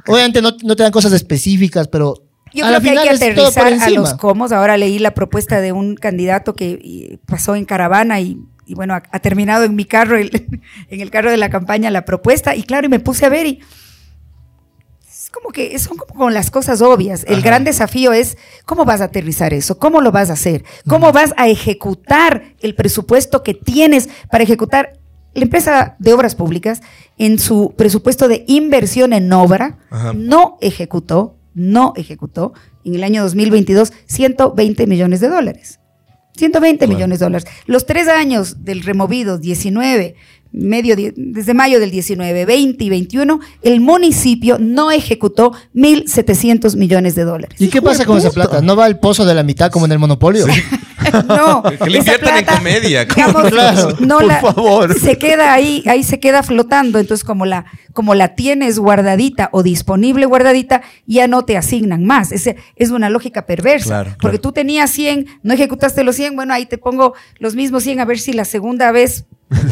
Obviamente no, no te dan cosas específicas, pero Yo a creo la que hay que aterrizar a los comos. Ahora leí la propuesta de un candidato que pasó en caravana y, y bueno, ha, ha terminado en mi carro, el- en el carro de la campaña, la propuesta. Y claro, y me puse a ver y es como que son como con las cosas obvias. El gran desafío es cómo vas a aterrizar eso, cómo lo vas a hacer, cómo vas a ejecutar el presupuesto que tienes para ejecutar. La empresa de obras públicas, en su presupuesto de inversión en obra, Ajá. no ejecutó, no ejecutó en el año 2022 120 millones de dólares. 120 millones de dólares. Los tres años del removido, 19, medio die- desde mayo del 19, 20 y 21, el municipio no ejecutó 1.700 millones de dólares. ¿Y qué pasa con esa plata? ¿No va al pozo de la mitad como en el monopolio? No, Que le inviertan en comedia, digamos, Claro, no por la- favor. Se queda ahí, ahí se queda flotando. Entonces, como la, como la tienes guardadita o disponible guardadita, ya no te asignan más. Es, es una lógica perversa. Claro, Porque claro. tú tenías 100, no ejecutaste los 100, bueno, ahí te pongo los mismos 100 a ver si la segunda vez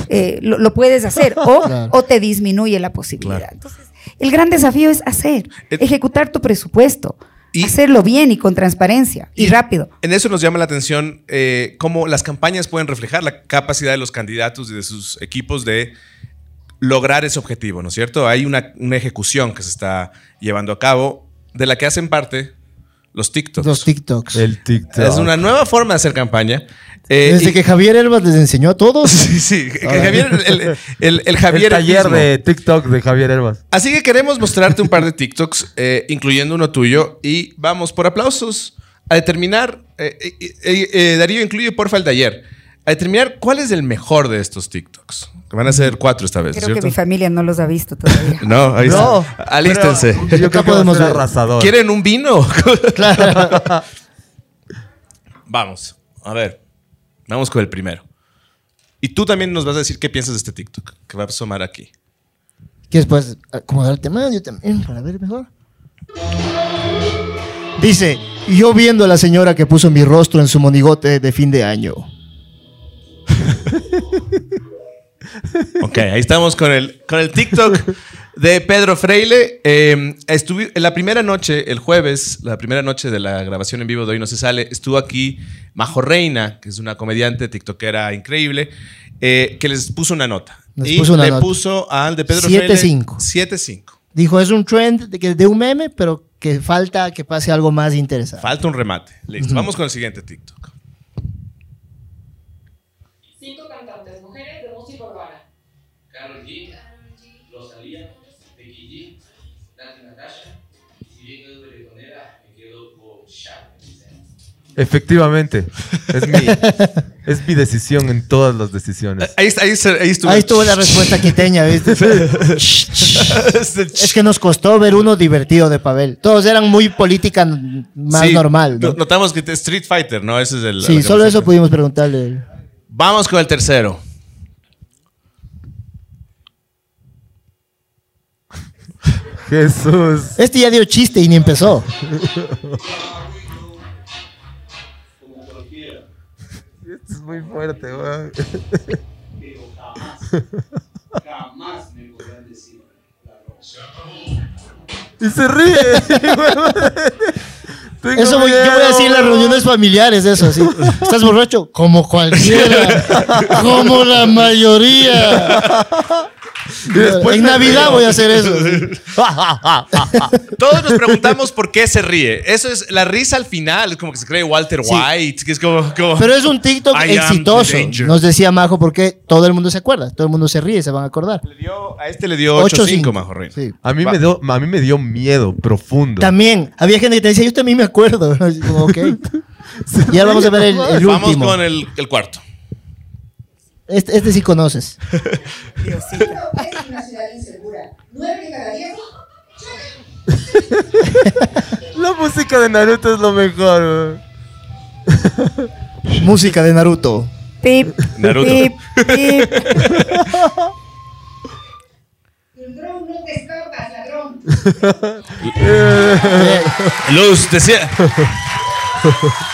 eh, lo, lo puedes hacer o, Claro. o te disminuye la posibilidad. Claro. Entonces, el gran desafío es hacer, Et- ejecutar tu presupuesto, Y- hacerlo bien y con transparencia y, rápido. En eso nos llama la atención eh, cómo las campañas pueden reflejar la capacidad de los candidatos y de sus equipos de lograr ese objetivo, ¿no es cierto? Hay una, una ejecución que se está llevando a cabo de la que hacen parte los TikToks. Los TikToks. El TikTok. es una nueva forma de hacer campaña. Eh, Desde y- que Javier Herbas les enseñó a todos. Sí, sí, que. Javier, el, el- el- el El Javier taller mismo. de TikTok de Javier Herbas. Así que queremos mostrarte un par de TikToks, eh, incluyendo uno tuyo, y vamos por aplausos a determinar, eh, eh, eh, eh, Darío incluye porfa el de ayer, a determinar cuál es el mejor de estos TikToks. Que van a ser cuatro esta vez, Creo ¿cierto? que mi familia no los ha visto todavía. No, ahí No, está. Alístense. Yo creo que podemos ser ver. arrasador. ¿Quieren un vino? Claro. Vamos, a ver. Vamos con el primero. Y tú también nos vas a decir qué piensas de este TikTok que va a asomar aquí. ¿Quieres pues acomodar el tema? Yo también, para ver mejor. Dice, yo viendo a la señora que puso mi rostro en su monigote de fin de año. Ok, ahí estamos con el, con el TikTok de Pedro Freile. Eh, estuve, en la primera noche, el jueves, la primera noche de la grabación en vivo de Hoy No Se Sale, estuvo aquí Majo Reina, que es una comediante tiktokera increíble, eh, que les puso una nota. Y puso una le nota. puso al de Pedro 7-5. Freile 7-5. Dijo, es un trend de, de un meme, pero que falta que pase algo más interesante. Falta un remate. Listo, vamos con el siguiente TikTok. Efectivamente. Es mi, es mi decisión en todas las decisiones. Ahí, ahí, ahí estuvo. Ahí estuvo la respuesta quiteña, ¿viste? es que nos costó ver uno divertido de Pavel. Todos eran muy política más Sí, normal. ¿no? no- Notamos que es Street Fighter, ¿no? Ese es el. Sí, solo eso pudimos preguntarle. Vamos con el tercero. Jesús. Este ya dio chiste y ni empezó. Muy fuerte, weón. Pero jamás, jamás me podrán decir la rosa. Y se ríe. Tengo Eso voy- yo voy a decir en las reuniones familiares, eso, así. ¿Estás borracho? Como cualquiera. como la mayoría. Y después en Navidad río. voy a hacer eso. Todos nos preguntamos por qué se ríe. Eso es la risa al final. Es como que se cree Walter Sí. White. Que es como. como- Pero es un TikTok I exitoso. Nos decía Majo porque todo el mundo se acuerda. Todo el mundo se ríe, se van a acordar. Le dio- a este le dio 8-5, Majo Reina. Sí. A mí, Va. me dio, a mí me dio miedo profundo. También, había gente que te decía, yo también me acuerdo. Como, ok. Y ahora vamos a ver el, el Vamos último. con el, el cuarto. Este, este sí conoces. Diosito. es una ciudad insegura. Nueve de cada diez La música de Naruto es lo mejor. Música de Naruto. Pip, Naruto. pip, pip. Ladrón, no te escapas, ladrón. Luz, decía.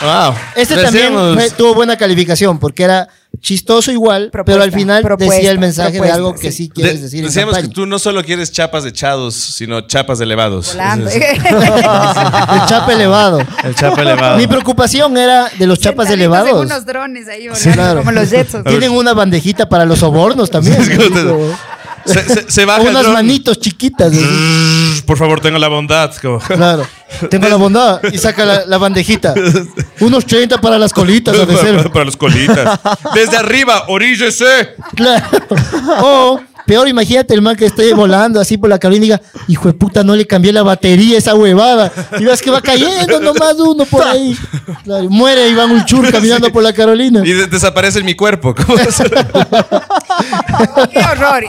wow. Este Decíamos- también fue- tuvo buena calificación porque era chistoso igual, pero al final propuesta, decía el mensaje de algo que sí. sí quieres De- decir. en decíamos que tú no solo quieres chapas de chados, sino chapas de elevados. Es- El chapa elevado. El chapa elevado. Mi preocupación era de los chapas en elevados. unos drones ahí volando, Sí, claro. como los Jetson. Tienen una bandejita para los sobornos también. Se, se- se baja unas manitos chiquitas. Por favor, tenga la bondad. como- Claro. Tengo la bondad y saca la, la bandejita. Unos 30 para las colitas, a de ser. Para los colitas. Desde arriba, oríllese. Claro. O, peor, imagínate el man que esté volando así por la Carolina y diga, hijo de puta, no le cambié la batería a esa huevada. Y ves que va cayendo nomás uno por ahí. Claro, muere Iván Ulchur caminando por la Carolina. Y de- desaparece en mi cuerpo. ¿Cómo? ¡Qué horror!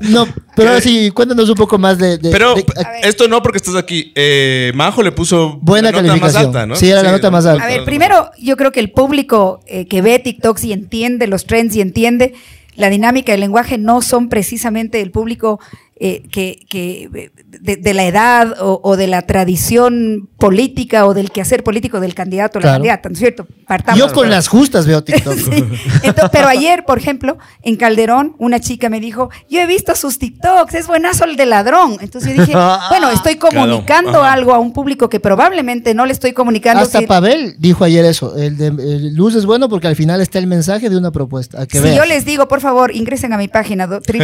No, pero ahora sí, cuéntanos un poco más de... de- Pero de- esto no porque estás aquí. Eh, Majo le puso Buena la nota más calificación. alta, ¿no? Sí, era la nota más alta. A ver, primero, yo creo que el público eh, que ve TikToks y entiende los trends y entiende la dinámica del lenguaje no son precisamente el público eh, que, que, de, de la edad o, o de la tradición política o del quehacer político del candidato o la Claro. candidata, ¿no es cierto? Partamos. Yo con las justas veo TikTok. Sí. Entonces, pero ayer, por ejemplo, en Calderón, una chica me dijo, yo he visto sus TikToks, es buenazo el de ladrón. Entonces yo dije, bueno, estoy comunicando algo a un público que probablemente no le estoy comunicando. Hasta si- Pavel dijo ayer eso. El de el Luz es bueno porque al final está el mensaje de una propuesta. A que si veas. yo les digo, por favor, ingresen a mi página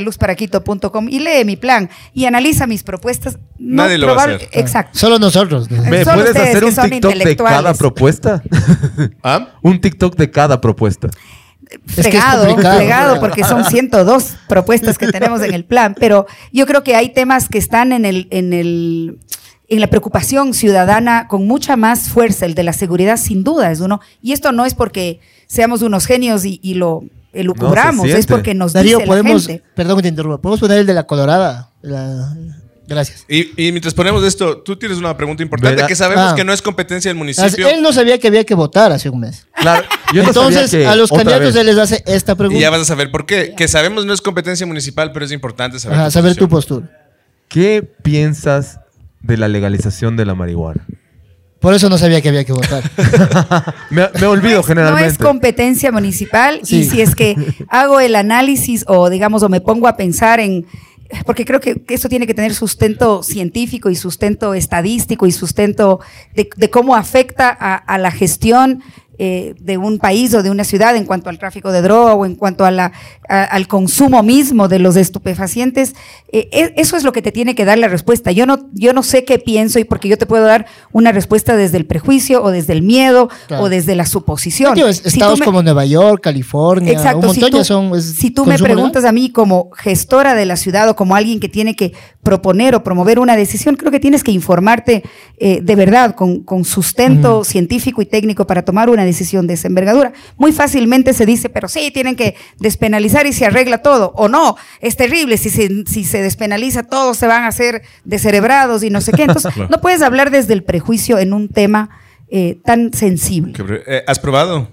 www.luzparaquito.com y lee mi plan y analiza mis propuestas. No Nadie lo va a hacer. Exacto. Solo nosotros. ¿no? ¿Me Son puedes ustedes hacer que un son TikTok de intelectuales. cada propuesta? ¿Ah? un TikTok de cada propuesta. es fregado, fregado, porque son 102 propuestas que tenemos en el plan, pero yo creo que hay temas que están en el, en el, en la preocupación ciudadana con mucha más fuerza. El de la seguridad, sin duda, es uno. Y esto no es porque seamos unos genios y, y lo elucubramos, es siente. porque nos Darío, dice podemos, la gente. perdón que te interrumpa, podemos poner el de la colorada. La- gracias. Y, y mientras ponemos esto, tú tienes una pregunta importante que sabemos Ah. que no es competencia del municipio. Él no sabía que había que votar hace un mes. Claro, yo no sabía Entonces, que- a los candidatos vez. él les hace esta Y pregunta. ya vas a saber por qué. Que sabemos no es competencia municipal, pero es importante saber. Ajá, tu saber tu postura. ¿Qué piensas de la legalización de la marihuana? Por eso no sabía que había que votar. Me, me olvido No es- generalmente. No es competencia municipal Sí. y si es que hago el análisis o digamos o me pongo a pensar en porque creo que, que esto tiene que tener sustento científico y sustento estadístico y sustento de, de cómo afecta a, a la gestión eh, de un país o de una ciudad en cuanto al tráfico de droga o en cuanto a la, a- al consumo mismo de los estupefacientes. Eh, e- eso es lo que te tiene que dar la respuesta. Yo no, yo no sé qué pienso y porque yo te puedo dar una respuesta desde el prejuicio o desde el miedo Claro. o desde la suposición. Tío, es- Si estados me- como Nueva York, California, Exacto, un montón si tú, ya son. es si tú me legal. preguntas a mí como gestora de la ciudad o como alguien que tiene que proponer o promover una decisión, creo que tienes que informarte eh, de verdad con, con sustento científico y técnico para tomar una decisión de esa envergadura. Muy fácilmente se dice, pero sí, tienen que despenalizar y se arregla todo. O no, es terrible, si se, si se despenaliza todos se van a hacer descerebrados y no sé qué. Entonces, no puedes hablar desde el prejuicio en un tema eh, tan sensible. Eh, ¿Has probado?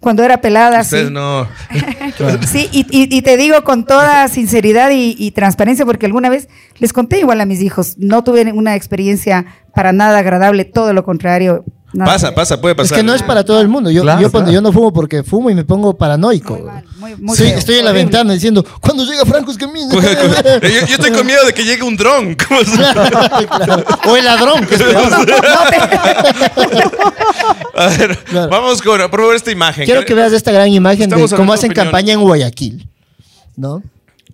Cuando era pelada, Ustedes sí. no. Sí, y, y- y te digo con toda sinceridad y, y transparencia, porque alguna vez les conté igual a mis hijos, no tuve una experiencia para nada agradable, todo lo contrario. Nada Pasa, que- pasa, puede Es pasar. que no es para todo el mundo. Yo, Claro, yo, cuando claro. yo no fumo porque fumo y me pongo paranoico. Muy mal, muy- muy Sí, feo, estoy en la horrible. ventana diciendo, cuando llega Franco es que mí. yo, yo estoy con miedo de que llegue un dron. ¿Cómo Claro. O el ladrón, que es. A ver, Claro. vamos con por favor esta imagen. Quiero que veas esta gran imagen de Estamos cómo hablando hacen opinión. campaña en Guayaquil. ¿No?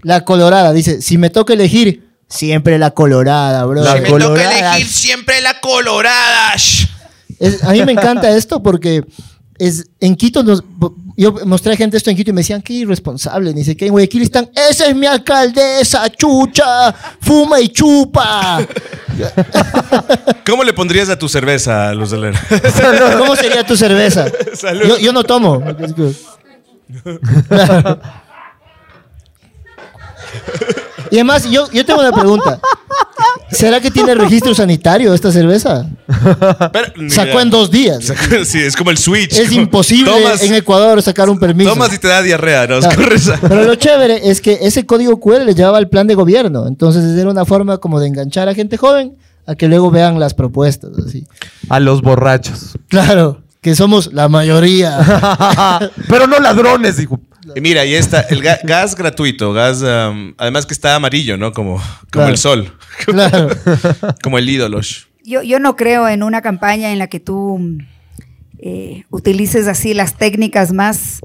La colorada dice, si me toca elegir, siempre la colorada, bro. La Me toca elegir siempre la colorada. Shh. Es- a mí me encanta esto porque es, en Quito, nos- yo mostré a gente esto en Quito y me decían, qué irresponsable. Dice que en Guayaquil están, esa es mi alcaldesa, chucha, fuma y chupa. ¿Cómo le pondrías a tu cerveza, Luz de? ¿Cómo sería tu cerveza? Salud. Yo, yo no tomo. Y además, yo, yo tengo una pregunta. ¿Será que tiene registro sanitario esta cerveza? Pero- Sacó en dos días. Sacó- Sí, es como el switch. Es Como- imposible Tomas, en Ecuador sacar un permiso. tomas y te da diarrea, ¿no? A- Pero lo chévere es que ese código QR les llevaba al plan de gobierno. Entonces era una forma como de enganchar a gente joven a que luego vean las propuestas. Así. A los borrachos. Claro, que somos la mayoría. Pero no ladrones, hijo. Y mira, ahí está, el ga- gas gratuito, gas, um, además que está amarillo, ¿no? Como, como Claro. el sol, claro. como el ídolo. Yo, yo no creo en una campaña en la que tú eh, utilices así las técnicas más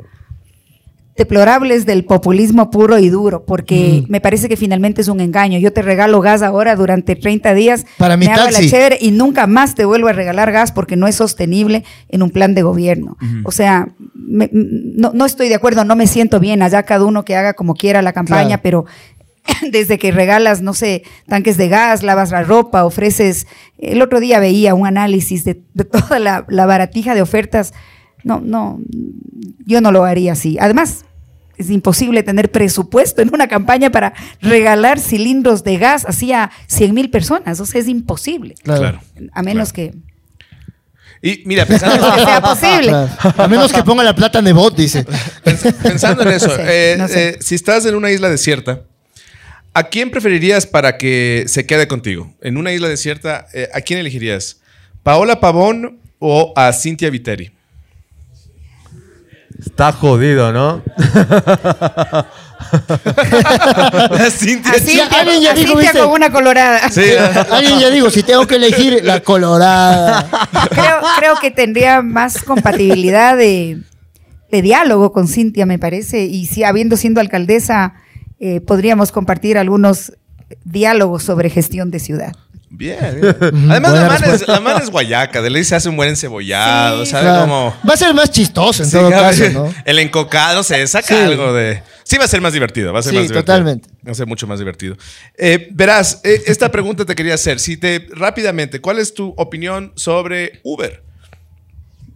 deplorables del populismo puro y duro, porque me parece que finalmente es un engaño. Yo te regalo gas ahora durante 30 días, Para mi me hago la taxi. chévere y nunca más te vuelvo a regalar gas porque no es sostenible en un plan de gobierno. O sea, me- no, no estoy de acuerdo, no me siento bien, allá cada uno que haga como quiera la campaña, Claro. pero desde que regalas, no sé, tanques de gas, lavas la ropa, ofreces... El otro día veía un análisis de, de toda la, la baratija de ofertas. No, no, yo no lo haría así. Además, es imposible tener presupuesto en una campaña para regalar cilindros de gas así a 100 mil personas. O sea, es imposible. Claro. A menos que, Y mira, pensando, que sea posible. A menos que ponga la plata en bot, dice. pens- pensando en eso, No sé, eh, no sé. eh, si estás en una isla desierta, ¿a quién preferirías para que se quede contigo? En una isla desierta, eh, ¿a quién elegirías? ¿Paola Pavón o a Cintia Viteri? Está jodido, ¿no? Cintia. Alguien ya dijo, te ¿viste? con una colorada. Sí. Alguien ya digo, si tengo que elegir la colorada. creo, creo que tendría más compatibilidad de, de diálogo con Cintia, me parece. Y si habiendo siendo alcaldesa, eh, podríamos compartir algunos diálogos sobre gestión de ciudad. Bien. bien. Además, la man, es, respuesta. la man es guayaca. De ley se hace un buen encebollado. Sí. ¿Sabe Claro. cómo? Va a ser más chistoso en Sí, todo cabrón. caso, ¿no? El encocado, sé, saca Sí. algo de. Sí, va a ser más divertido. Va a ser Sí, más divertido. totalmente. Va a ser mucho más divertido. Eh, verás, eh, esta pregunta te quería hacer. Si te, rápidamente, ¿cuál es tu opinión sobre Uber?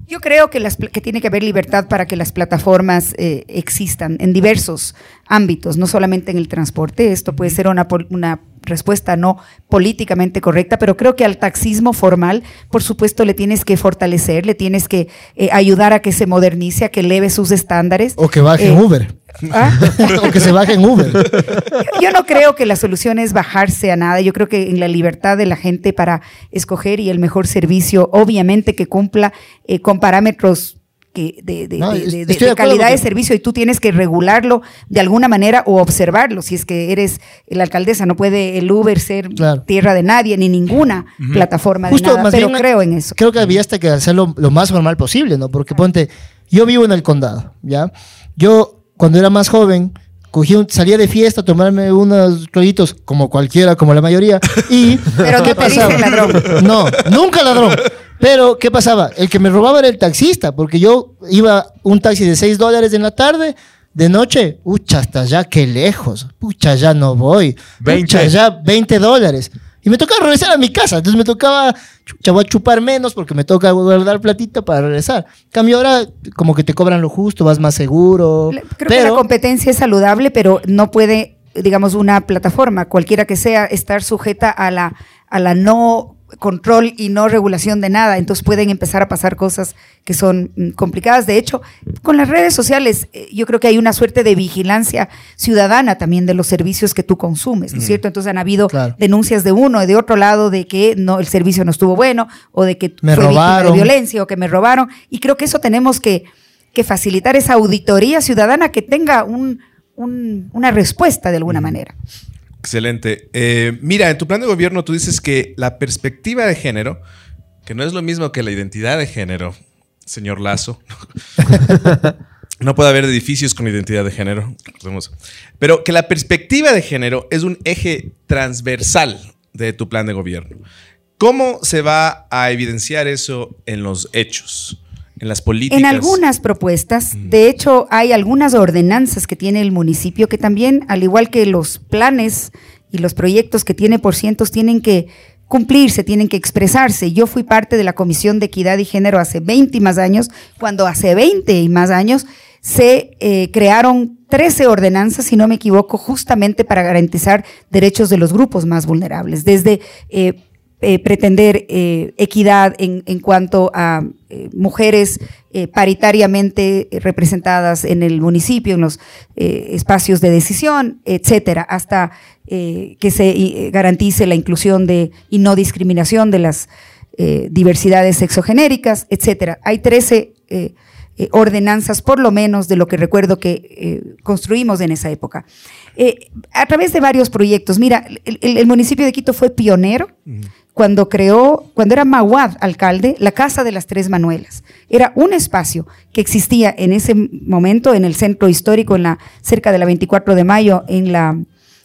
Yo creo que, las, que tiene que haber libertad para que las plataformas eh, existan en diversos ámbitos, no solamente en el transporte. Esto puede ser una respuesta no políticamente correcta, pero creo que al taxismo formal, por supuesto, le tienes que fortalecer, le tienes que eh, ayudar a que se modernice, a que eleve sus estándares. O que baje Eh, Uber. ¿ah? o que se baje en Uber. Yo no creo que la solución es bajarse a nada. Yo creo que en la libertad de la gente para escoger y el mejor servicio, obviamente que cumpla eh, con parámetros que de, de- No, de- es- de- estoy de de acuerdo calidad de servicio y tú tienes que regularlo de alguna manera o observarlo. Si es que eres la alcaldesa, no puede el Uber ser Claro. tierra de nadie ni ninguna plataforma Justo, de nada. más Pero bien, creo en eso. Creo que había hasta que hacerlo lo más formal posible, ¿no? Porque ponte, yo vivo en el condado, ¿ya? Yo, cuando era más joven, cogí un- salía de fiesta a tomarme unos trollitos, como cualquiera, como la mayoría, y... Pero ¿qué te dicen ladrón. No, nunca ladrón. Pero, ¿qué pasaba? El que me robaba era el taxista, porque yo iba un taxi de 6 dólares en la tarde, de noche, pucha, hasta allá, qué lejos, pucha, ya no voy, pucha, 20. ya 20 dólares. Y me tocaba regresar a mi casa, entonces me tocaba, chucha, voy a chupar menos porque me toca guardar platita para regresar. Cambio ahora, como que te cobran lo justo, vas más seguro. La- Creo que la pero, competencia es saludable, pero no puede, digamos, una plataforma, cualquiera que sea, estar sujeta a la, a la no control y no regulación de nada. Entonces pueden empezar a pasar cosas que son mm, complicadas. De hecho, con las redes sociales, eh, yo creo que hay una suerte de vigilancia ciudadana también de los servicios que tú consumes, ¿no es cierto? Entonces han habido Claro. denuncias de uno y de otro lado de que no, el servicio no estuvo bueno o de que Me fue víctima robaron. de violencia o que me robaron. Y creo que eso tenemos que, que facilitar esa auditoría ciudadana que tenga un- un- una respuesta de alguna manera. Excelente. Eh, mira, en tu plan de gobierno tú dices que la perspectiva de género, que no es lo mismo que la identidad de género, señor Lazo. no puede haber edificios con identidad de género. Pero que la perspectiva de género es un eje transversal de tu plan de gobierno. ¿Cómo se va a evidenciar eso en los hechos, en las políticas? En algunas propuestas, de hecho, hay algunas ordenanzas que tiene el municipio que también, al igual que los planes y los proyectos que tiene por cientos, tienen que cumplirse, tienen que expresarse. Yo fui parte de la Comisión de Equidad y Género hace 20 y más años, cuando hace 20 y más años se eh, crearon 13 ordenanzas, si no me equivoco, justamente para garantizar derechos de los grupos más vulnerables, desde eh, eh, pretender eh, equidad en, en cuanto a eh, mujeres paritariamente representadas en el municipio, en los espacios de decisión, etcétera, hasta que se garantice la inclusión de y no discriminación de las diversidades sexogenéricas, etcétera. Hay 13 eh, eh, ordenanzas, por lo menos de lo que recuerdo que construimos en esa época. A través de varios proyectos, mira, el- el municipio de Quito fue pionero cuando creó, cuando era Maguad alcalde, la Casa de las Tres Manuelas. Era un espacio que existía en ese momento en el centro histórico, en la, cerca de la 24 de mayo, en la,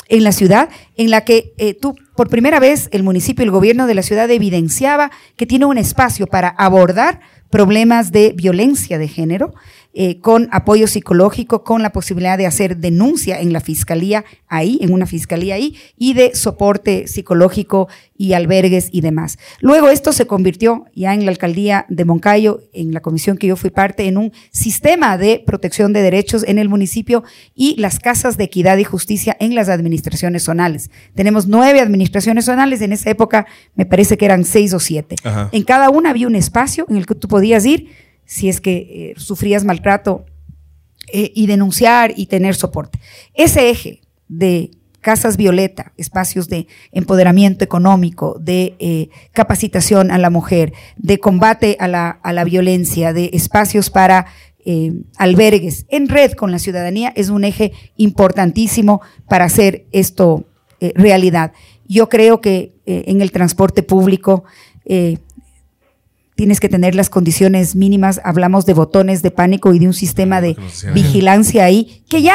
en la ciudad, en la que eh, tú, por primera vez, el municipio, el gobierno de la ciudad evidenciaba que tiene un espacio para abordar problemas de violencia de género, eh, con apoyo psicológico, con la posibilidad de hacer denuncia en la fiscalía ahí, en una fiscalía ahí, y de soporte psicológico y albergues y demás. Luego esto se convirtió ya en la alcaldía de Moncayo, en la comisión que yo fui parte, en un sistema de protección de derechos en el municipio y las casas de equidad y justicia en las administraciones zonales. Tenemos nueve administraciones zonales, en esa época me parece que eran seis o siete. Ajá. En cada una había un espacio en el que tú podías ir si es que eh, sufrías maltrato eh, y denunciar y tener soporte. Ese eje de casas violeta, espacios de empoderamiento económico, de eh, capacitación a la mujer, de combate a la, a la violencia, de espacios para albergues en red con la ciudadanía, es un eje importantísimo para hacer esto realidad. Yo creo que en el transporte público tienes que tener las condiciones mínimas. Hablamos de botones de pánico y de un sistema de se llama. vigilancia ahí, que ya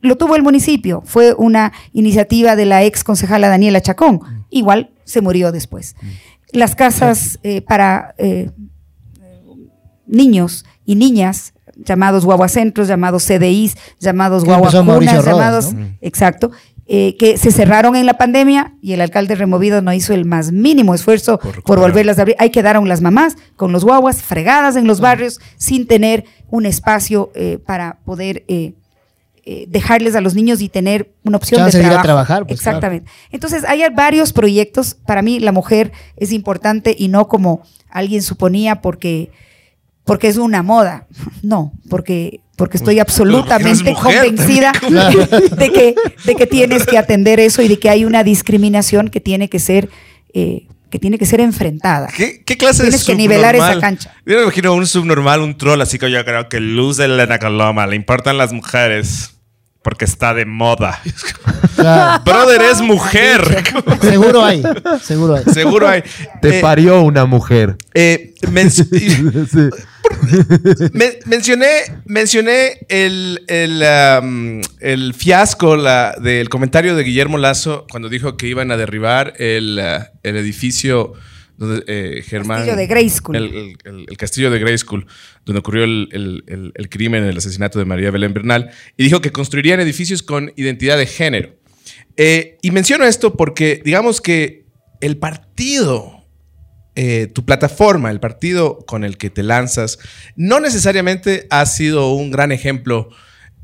lo tuvo el municipio, fue una iniciativa de la ex concejala Daniela Chacón, igual se murió después. Las casas eh, para eh, niños y niñas, llamados guaguacentros, llamados CDIs, llamados guaguacunas, Rodas, llamados, ¿no? exacto, eh, que se cerraron en la pandemia y el alcalde removido no hizo el más mínimo esfuerzo por, volverlas a abrir. Ahí quedaron las mamás con los guaguas fregadas en los barrios sin tener un espacio eh, para poder eh, eh, dejarles a los niños y tener una opción Chance de de ir a trabajo. trabajar, pues, Exactamente. Entonces, hay varios proyectos. Para mí, la mujer es importante y no como alguien suponía porque, porque es una moda. No, porque, porque estoy absolutamente mujer convencida de que, de que tienes que atender eso y de que hay una discriminación que tiene que ser, eh, que tiene que ser enfrentada. ¿Qué, qué clase de Tienes que nivelar esa cancha. Yo me imagino un subnormal, un troll, así que yo creo que luz de Elena Coloma, le importan las mujeres porque está de moda. Claro. Brother es mujer. seguro hay, seguro hay. Seguro hay. Te Eh, parió una mujer. eh, men- Sí. men- mencioné mencioné el, el, um, el fiasco la- del comentario de Guillermo Lazo cuando dijo que iban a derribar el, uh, el edificio donde eh, Germán. Castillo de Grey School. El, el- el- el castillo de Grey School, donde ocurrió el, crimen, el asesinato de María Belén Bernal, y dijo que construirían edificios con identidad de género. Eh, y menciono esto porque, digamos que el partido, eh, tu plataforma, el partido con el que te lanzas, no necesariamente ha sido un gran ejemplo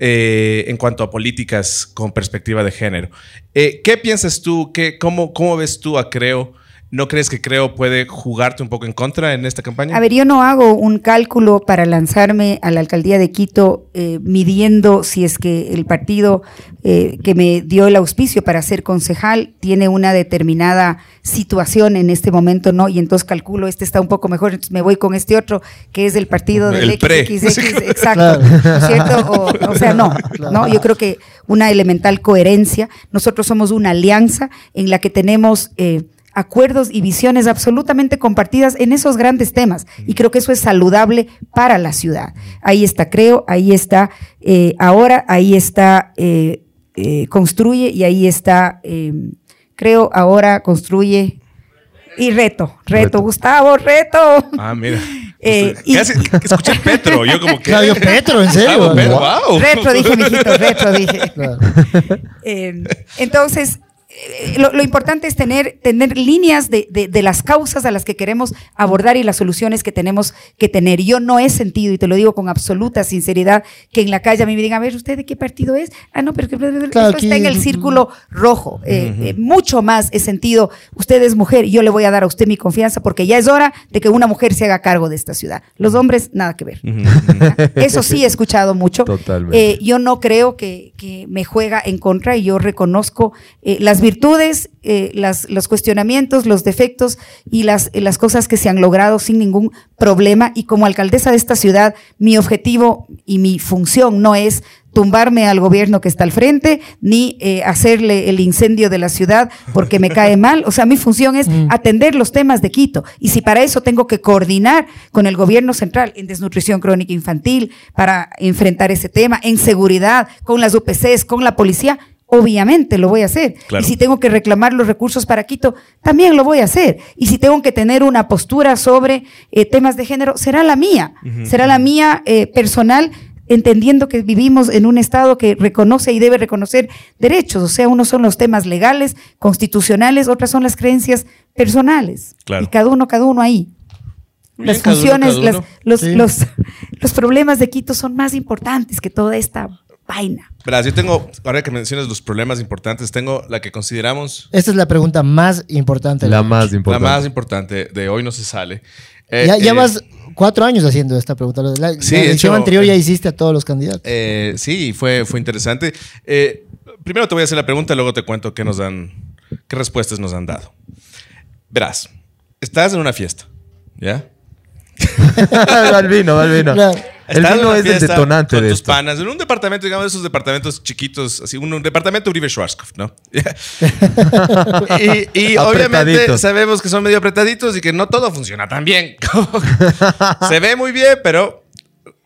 eh, en cuanto a políticas con perspectiva de género. Eh, ¿Qué piensas tú? ¿Qué, cómo, ¿Cómo ves tú a Creo? ¿No crees que Creo puede jugarte un poco en contra en esta campaña? A ver, yo no hago un cálculo para lanzarme a la alcaldía de Quito eh, midiendo si es que el partido eh, que me dio el auspicio para ser concejal tiene una determinada situación en este momento, ¿no? Y entonces calculo, este está un poco mejor, entonces me voy con este otro, que es del partido del El. XXX, exacto, Claro. ¿no es ¿cierto? O, o sea, no, no, yo creo que una elemental coherencia, nosotros somos una alianza en la que tenemos... eh, acuerdos y visiones absolutamente compartidas en esos grandes temas. Y creo que eso es saludable para la ciudad. Ahí está Creo, ahí está eh, Ahora, ahí está eh, eh, Construye y ahí está eh, Creo, Ahora, Construye y Reto. Reto, Reto. Gustavo, Reto. Ah, mira. Eh, y- escuché Petro. Yo como que... Claudio Petro, en serio. Petro, Wow. wow. Retro, dije, mijito, retro, dije. Claro. Eh, entonces, lo, lo importante es tener, tener líneas de, de- de las causas a las que queremos abordar y las soluciones que tenemos que tener. Yo no he sentido, y te lo digo con absoluta sinceridad, que en la calle a mí me digan, a ver, ¿usted de qué partido es? Ah, no, pero Claro, esto está en el círculo rojo. Eh, eh, mucho más he sentido, usted es mujer, yo le voy a dar a usted mi confianza porque ya es hora de que una mujer se haga cargo de esta ciudad. Los hombres, nada que ver. Eso sí he escuchado mucho. Totalmente. Eh, yo no creo que, que me juega en contra y yo reconozco eh, las virtudes, eh, las, los cuestionamientos, los defectos y las, eh, las cosas que se han logrado sin ningún problema. Y como alcaldesa de esta ciudad, mi objetivo y mi función no es tumbarme al gobierno que está al frente, ni eh, hacerle el incendio de la ciudad porque me cae mal. O sea, mi función es atender los temas de Quito. Y si para eso tengo que coordinar con el gobierno central en desnutrición crónica infantil para enfrentar ese tema, en seguridad, con las UPCs, con la policía, obviamente lo voy a hacer. Claro. Y si tengo que reclamar los recursos para Quito, también lo voy a hacer. Y si tengo que tener una postura sobre eh, temas de género, será la mía. Será la mía eh, personal entendiendo que vivimos en un Estado que reconoce y debe reconocer derechos. O sea, unos son los temas legales, constitucionales, otras son las creencias personales. Claro. Y cada uno, cada uno ahí. Las bien, cada uno, funciones, las- los, Sí. los, los problemas de Quito son más importantes que toda esta vaina. Verás, yo tengo, ahora que mencionas los problemas importantes, tengo la que consideramos Esta es la pregunta más importante. La noche. más importante. la más importante de hoy no se sale. Eh, Ya, ya eh, vas cuatro años haciendo esta pregunta. La, la Sí, elección hecho, anterior ya eh, hiciste a todos los candidatos. Eh, sí, fue, fue interesante. Eh, primero te voy a hacer la pregunta, luego te cuento qué nos han, qué respuestas nos han dado. Verás, estás en una fiesta, ¿ya? va el vino, va el vino. Claro. El vino es el detonante con de tus esto. panas, en un departamento, digamos, esos departamentos chiquitos, así, un, un departamento Uribe Schwarzkopf, ¿no? y y obviamente sabemos que son medio apretaditos y que no todo funciona tan bien. se ve muy bien, pero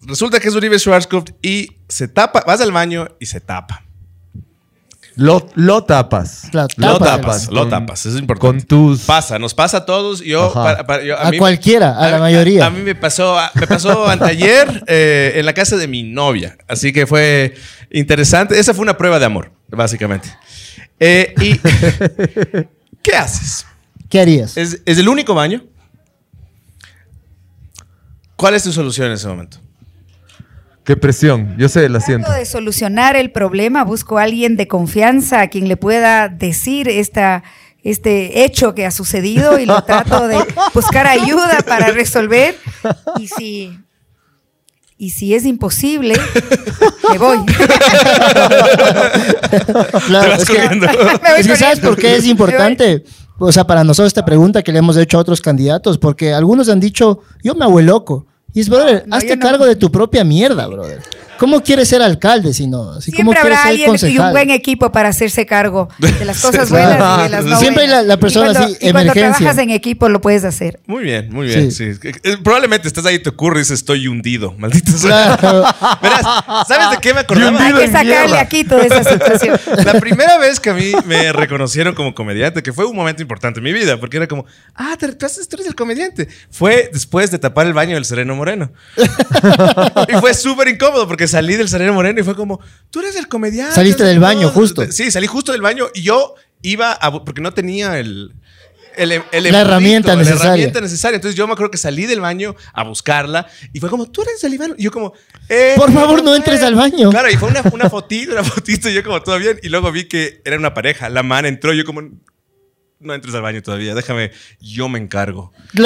resulta que es Uribe Schwarzkopf y se tapa, vas al baño y se tapa. Lo, lo tapas. Claro, Lo tapas. tapas, lo con- tapas, eso es importante. Con tus. Pasa, nos pasa a todos. Yo, Ajá. para- para- yo- A cualquiera, a la mayoría. A, mí me pasó, me pasó anteayer eh, en la casa de mi novia. Así que fue interesante. Esa fue una prueba de amor, básicamente. Eh, y ¿qué haces? ¿Qué harías? ¿Es, es el único baño? ¿Cuál es tu solución en ese momento? Qué presión. Yo sé, la siento. Trato de solucionar el problema, busco a alguien de confianza a quien le pueda decir esta, este hecho que ha sucedido y lo trato de buscar ayuda para resolver. Y si, y si es imposible, me voy. Claro, Te vas es que- corriendo. Me voy Es que ¿Sabes por qué es importante? O sea, para nosotros esta pregunta que le hemos hecho a otros candidatos, porque algunos han dicho, yo me hago el loco. Y es, brother, no, hazte no. cargo de tu propia mierda, brother. ¿Cómo quieres ser alcalde si no? Si, ¿Cómo Siempre habrá ser alguien y un concejal? buen equipo para hacerse cargo de las cosas buenas y de las no Siempre hay la- la persona y cuando, así, y cuando trabajas en equipo lo puedes hacer. Muy bien, muy bien. Sí. sí. Eh, Probablemente estás ahí y te ocurre y dices, estoy hundido. Maldito sea. Claro. Verás, ¿sabes de qué me acordaba? Hay que sacarle aquí toda esa situación. La primera vez que a mí me reconocieron como comediante, que fue un momento importante en mi vida, porque era como, ah, te- tú haces- tú eres el comediante. Fue después de tapar el baño del Sereno Moreno. y fue súper incómodo porque salí del Sereno Moreno y fue como, tú eres el comediante. Saliste del baño, justo. Sí, salí justo del baño y yo iba a, porque no tenía el... el- el La herramienta La necesaria. herramienta necesaria. Entonces yo me acuerdo que salí del baño a buscarla y fue como, tú eres el Iván. Y yo como, eh, Por favor, no entres al baño. Claro, y fue una, una fotito, una fotito, y yo como todo bien. Y luego vi que era una pareja. La man entró, y yo como, no entres al baño todavía, déjame, yo me encargo. Yo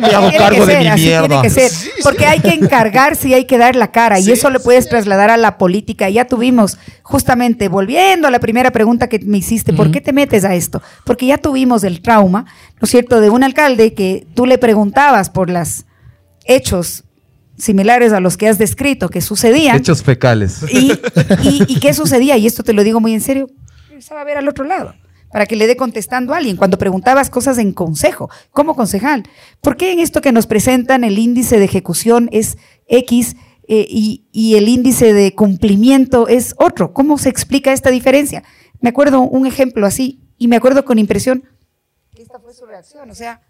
me hago Tiene cargo que de ser, mi así mierda. Tiene que ser, porque hay que encargarse y hay que dar la cara y Sí, eso lo puedes trasladar a la política. Ya tuvimos, justamente, volviendo a la primera pregunta que me hiciste, ¿por qué te metes a esto? Porque ya tuvimos el trauma, ¿no es cierto?, de un alcalde que tú le preguntabas por los hechos similares a los que has descrito que sucedían. Hechos fecales. ¿Y, y, y qué sucedía? Y esto te lo digo muy en serio. Regresaba a ver al otro lado para que le dé contestando a alguien. Cuando preguntabas cosas en consejo, como concejal, ¿por qué en esto que nos presentan el índice de ejecución es X eh, y, y el índice de cumplimiento es otro? ¿Cómo se explica esta diferencia? Me acuerdo un ejemplo así y me acuerdo con impresión. Esta fue su reacción, o sea,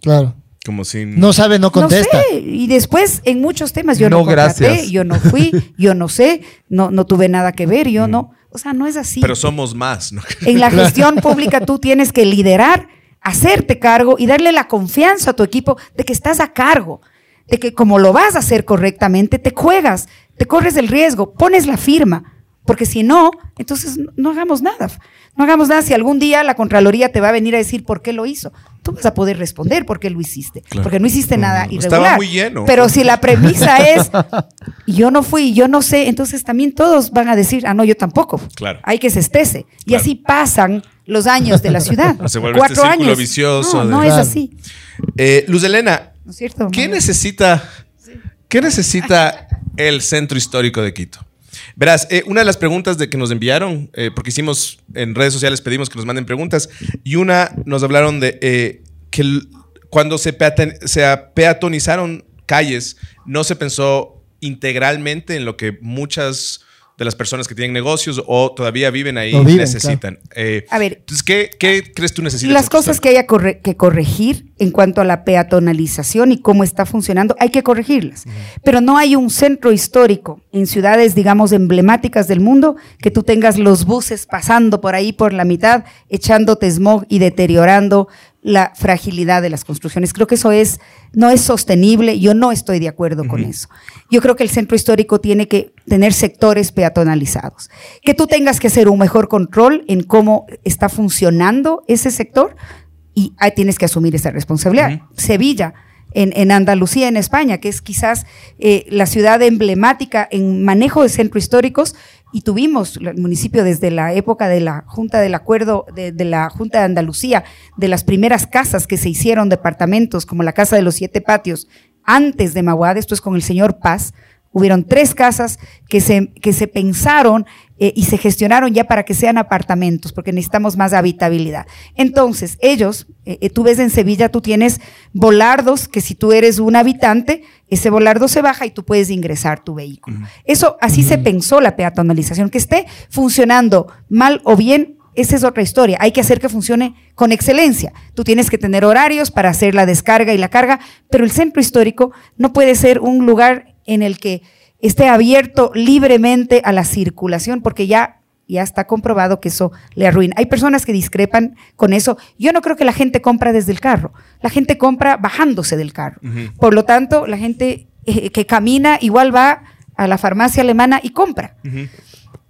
Claro. Como si... No sabe, no contesta. no sé. Y después, en muchos temas, yo no, No, contraté, gracias. yo no fui, yo no sé, no, no tuve nada que ver, yo no. O sea, no es así. Pero somos más, ¿no? En la gestión pública tú tienes que liderar, hacerte cargo y darle la confianza a tu equipo de que estás a cargo, de que como lo vas a hacer correctamente, te juegas, te corres el riesgo, pones la firma. Porque si no, entonces no- hagamos nada. No hagamos nada. Si algún día la Contraloría te va a venir a decir por qué lo hizo, tú vas a poder responder por qué lo hiciste. Claro. Porque no hiciste nada Mm, irregular. estaba muy lleno. Pero si la premisa es, yo no fui, yo no sé, entonces también todos van a decir, ah, no, yo tampoco. Claro. Hay que se estese. Y Claro. así pasan los años de la ciudad. Se vuelve Cuatro este años. vicioso No, es así. Eh, Luz Elena, ¿No es cierto? ¿qué necesita, ¿qué necesita el centro histórico de Quito? Verás, eh, una de las preguntas de que nos enviaron, eh, porque hicimos en redes sociales, pedimos que nos manden preguntas, y una nos hablaron de eh, que el- cuando se, peatonizaron calles, no se pensó integralmente en lo que muchas de las personas que tienen negocios o todavía viven ahí viven, necesitan. Eh, A ver. entonces, ¿qué, qué crees tú necesitas? Las cosas que haya corre- que corregir en cuanto a la peatonalización y cómo está funcionando, hay que corregirlas. Pero no hay un centro histórico en ciudades, digamos, emblemáticas del mundo, que tú tengas los buses pasando por ahí por la mitad, echándote smog y deteriorando la fragilidad de las construcciones. Creo que eso es, no es sostenible, yo no estoy de acuerdo con eso. Yo creo que el centro histórico tiene que tener sectores peatonalizados. Que tú tengas que hacer un mejor control en cómo está funcionando ese sector y ahí tienes que asumir esa responsabilidad. Sevilla, en, en Andalucía, en España, que es quizás eh, la ciudad emblemática en manejo de centros históricos, y tuvimos el municipio desde la época de la Junta del Acuerdo, de, de la Junta de Andalucía, de las primeras casas que se hicieron, departamentos, como la Casa de los Siete Patios, antes de Maguad, esto es con el señor Paz, Hubieron tres casas que se, que se pensaron eh, y se gestionaron ya para que sean apartamentos, porque necesitamos más habitabilidad. Entonces, ellos, eh, eh, tú ves en Sevilla, tú tienes volardos que si tú eres un habitante, ese volardo se baja y tú puedes ingresar tu vehículo. Eso, así se pensó la peatonalización, que esté funcionando mal o bien. Esa es otra historia. Hay que hacer que funcione con excelencia. Tú tienes que tener horarios para hacer la descarga y la carga, pero el centro histórico no puede ser un lugar en el que esté abierto libremente a la circulación, porque ya, ya está comprobado que eso le arruina. Hay personas que discrepan con eso. Yo no creo que la gente compra desde el carro. La gente compra bajándose del carro. Por lo tanto, la gente eh, que camina igual va a la farmacia alemana y compra.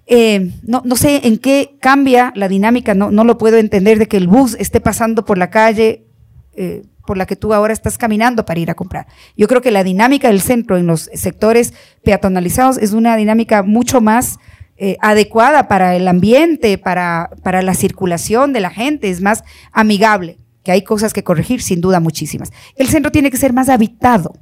Eh, no, no sé en qué cambia la dinámica, no, no lo puedo entender de que el bus esté pasando por la calle eh, por la que tú ahora estás caminando para ir a comprar. Yo creo que la dinámica del centro en los sectores peatonalizados es una dinámica mucho más eh, adecuada para el ambiente, para, para la circulación de la gente, es más amigable, que hay cosas que corregir, sin duda muchísimas. El centro tiene que ser más habitado.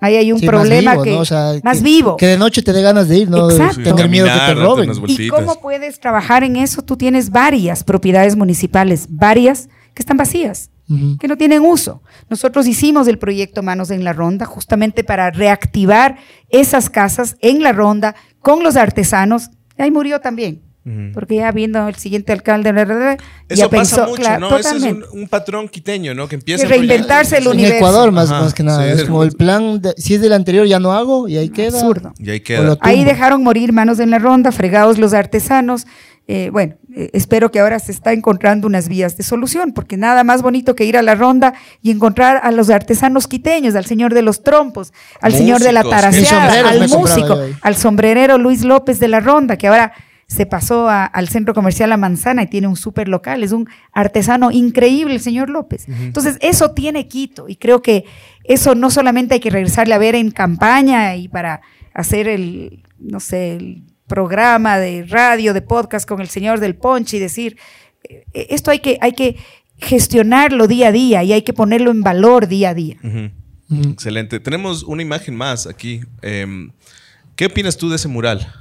Ahí hay un Sí, problema más vivo, que ¿no? O sea, más que- vivo. Que de noche te dé ganas de ir, no Exacto. tener miedo que te roben. ¿Y cómo puedes trabajar en eso? Tú tienes varias propiedades municipales, varias que están vacías, Que no tienen uso. Nosotros hicimos el proyecto Manos en la Ronda justamente para reactivar esas casas en la ronda con los artesanos. Ahí murió también. Porque ya viendo el siguiente alcalde, bla, bla, bla, Eso ya pasa pensó, mucho, claro, ¿no? Ese es un, un patrón quiteño, ¿no? Que empieza Y reinventarse el En universo. Ecuador más, Ajá, más que nada. sí. es como el plan, de- si es del anterior ya no hago y ahí queda. Absurdo. Y ahí queda. Ahí dejaron morir manos en la ronda, fregados los artesanos. Eh, bueno, eh, espero que ahora se está encontrando unas vías de solución, porque nada más bonito que ir a la ronda y encontrar a los artesanos quiteños, al señor de los trompos, al señor de la taraseada, al músico, al sombrerero Luis López de la ronda, que ahora se pasó a- al centro comercial La Manzana y tiene un súper local. Es un artesano increíble, el señor López. Entonces, eso tiene Quito y creo que eso no solamente hay que regresarle a ver en campaña y para hacer el, no sé, el programa de radio, de podcast con el señor del Ponche y decir, eh, esto hay que, hay que gestionarlo día a día y hay que ponerlo en valor día a día. Excelente. Tenemos una imagen más aquí. Em, ¿Qué opinas tú de ese mural?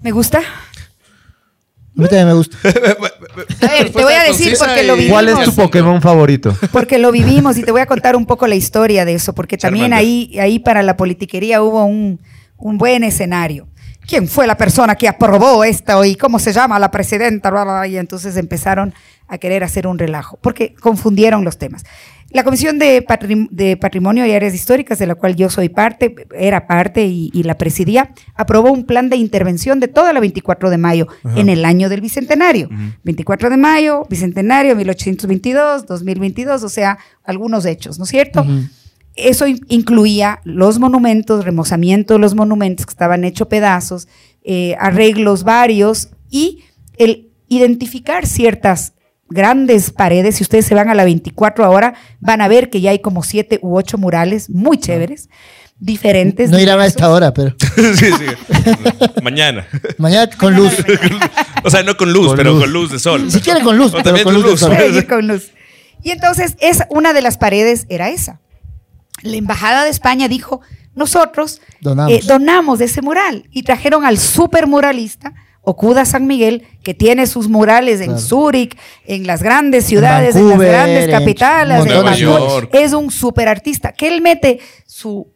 ¿Me gusta? A mí también me gusta. A ver, te voy a decir porque lo vivimos. ¿Cuál es tu Pokémon favorito? Porque lo vivimos y te voy a contar un poco la historia de eso, porque también Charmander. ahí, ahí para la politiquería hubo un, un buen escenario. ¿Quién fue la persona que aprobó esto y cómo se llama la presidenta? Bla, bla, bla, Y entonces empezaron a querer hacer un relajo, porque confundieron los temas. La Comisión de, Patrim- de Patrimonio y Áreas Históricas, de la cual yo soy parte, era parte y, y la presidía, aprobó un plan de intervención de toda la 24 de mayo en el año del Bicentenario. 24 de mayo, Bicentenario, 1822, 2022, o sea, algunos hechos, ¿no es cierto? Eso in- incluía los monumentos, remozamiento de los monumentos que estaban hechos pedazos, eh, arreglos varios y el identificar ciertas grandes paredes. Si ustedes se van a la 24 ahora, van a ver que ya hay como siete u ocho murales muy chéveres, diferentes. No irán a esta hora, pero sí, sí. Mañana. mañana con luz. O sea, no con luz, Con pero luz. con luz de sol. Si quieren con luz, pero también con luz de sol. Con luz. Y entonces, es una de las paredes era esa. La embajada de España dijo, nosotros Donamos. eh, donamos ese mural y trajeron al super muralista Okuda San Miguel, que tiene sus murales en Claro. Zúrich, en las grandes ciudades, en, Vancouver, las grandes capitales, en Vancouver. Es un super artista, que él mete su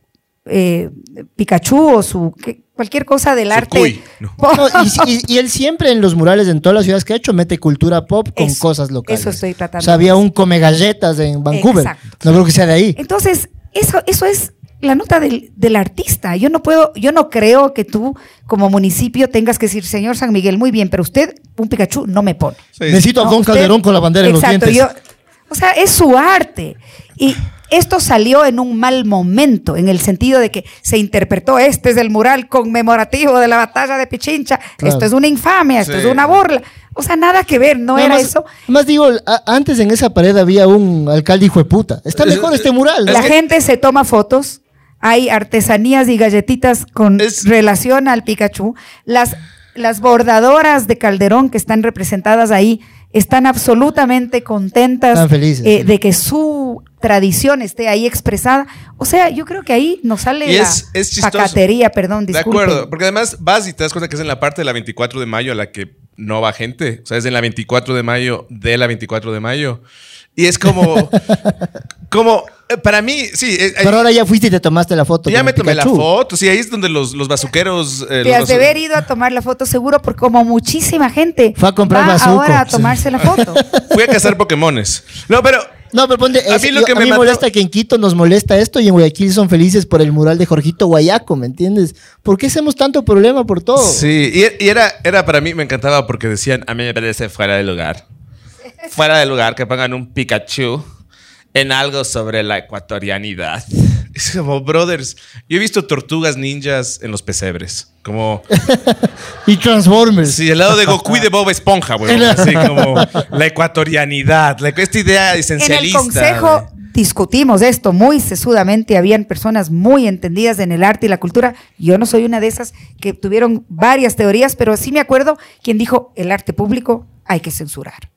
eh, Pikachu o su que- cualquier cosa del Su arte. no. No, y, y- y él siempre en los murales en todas las ciudades que ha hecho mete cultura pop con Eso, cosas locales. eso estoy tratando O sea, había un come galletas en Vancouver. Exacto. No creo que sea de ahí. Entonces, eso, eso es la nota del, del artista. Yo no puedo, yo no creo que tú, como municipio, tengas que decir, señor San Miguel, muy bien, pero usted, un Pikachu, no me pone. Sí. Necesito a No, Don usted- Calderón con la bandera Exacto, en los dientes. yo- o sea, es su arte. Y esto salió en un mal momento, en el sentido de que se interpretó, este es el mural conmemorativo de la batalla de Pichincha, Claro. esto es una infamia, esto Sí. es una burla. O sea, nada que ver, no era Además- eso. Además digo, a- antes en esa pared había un alcalde hijo de puta. Está Es- mejor este mural. La gente se toma fotos, hay artesanías y galletitas con Es- relación al Pikachu. Las, las bordadoras de Calderón que están representadas ahí están absolutamente contentas Están felices, eh, de que su tradición esté ahí expresada. O sea, yo creo que ahí nos sale Y la es- pacatería, perdón, De disculpen. acuerdo, porque además vas y te das cuenta que es en la parte de la 24 de mayo a la que no va gente. O sea, es en la 24 de mayo de la 24 de mayo. Y es como, como, eh, para mí, sí. eh, Pero ahora ya fuiste y te tomaste la foto. ya me tomé la Pikachu. foto. Sí, ahí es donde los, los bazuqueros. eh, Te los has de haber ido a tomar la foto seguro porque como muchísima gente Fue a comprar va ahora a Sí. tomarse la foto. Fui a cazar Pokémones. No, pero. No, pero ponte, A mí lo yo- que a me mí mató- molesta que en Quito nos molesta esto y en Guayaquil son felices por el mural de Jorgito Guayaco, ¿me entiendes? ¿Por qué hacemos tanto problema por todo? Sí, y, y era, era para mí, me encantaba porque decían, a mí me parece fuera de lugar. Fuera de lugar que pongan un Pikachu en algo sobre la ecuatorianidad. Es como, brothers, yo he visto tortugas ninjas en los pesebres. Como, Y Transformers. sí, el lado de Goku y de Bob Esponja, güey. Así como, la ecuatorianidad, la- esta idea En el esencialista. consejo discutimos esto muy sesudamente, habían personas muy entendidas en el arte y la cultura. Yo no soy una de esas que tuvieron varias teorías, pero sí me acuerdo quien dijo, el arte público hay que censurar.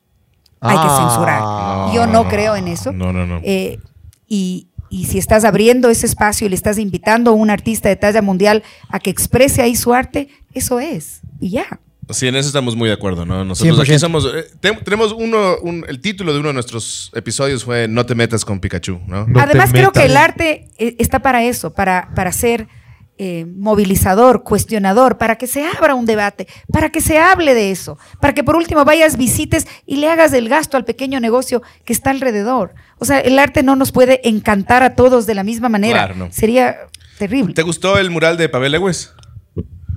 Hay que Ah. censurar. Yo no creo en eso. No, no, no. Eh, y, y si estás abriendo ese espacio y le estás invitando a un artista de talla mundial a que exprese ahí su arte, eso es. Y ya. Sí, en eso estamos muy de acuerdo, ¿no? Nosotros 100%. aquí somos. eh, te- tenemos uno. un- el título de uno de nuestros episodios fue No te metas con Pikachu, ¿no? No Además, creo que el arte eh, está para eso, para, para ser eh, movilizador, cuestionador, para que se abra un debate, para que se hable de eso, para que por último vayas, visites y le hagas el gasto al pequeño negocio que está alrededor. O sea, el arte no nos puede encantar a todos de la misma manera. Claro, no. Sería terrible. ¿Te gustó el mural de Pavel Lewis?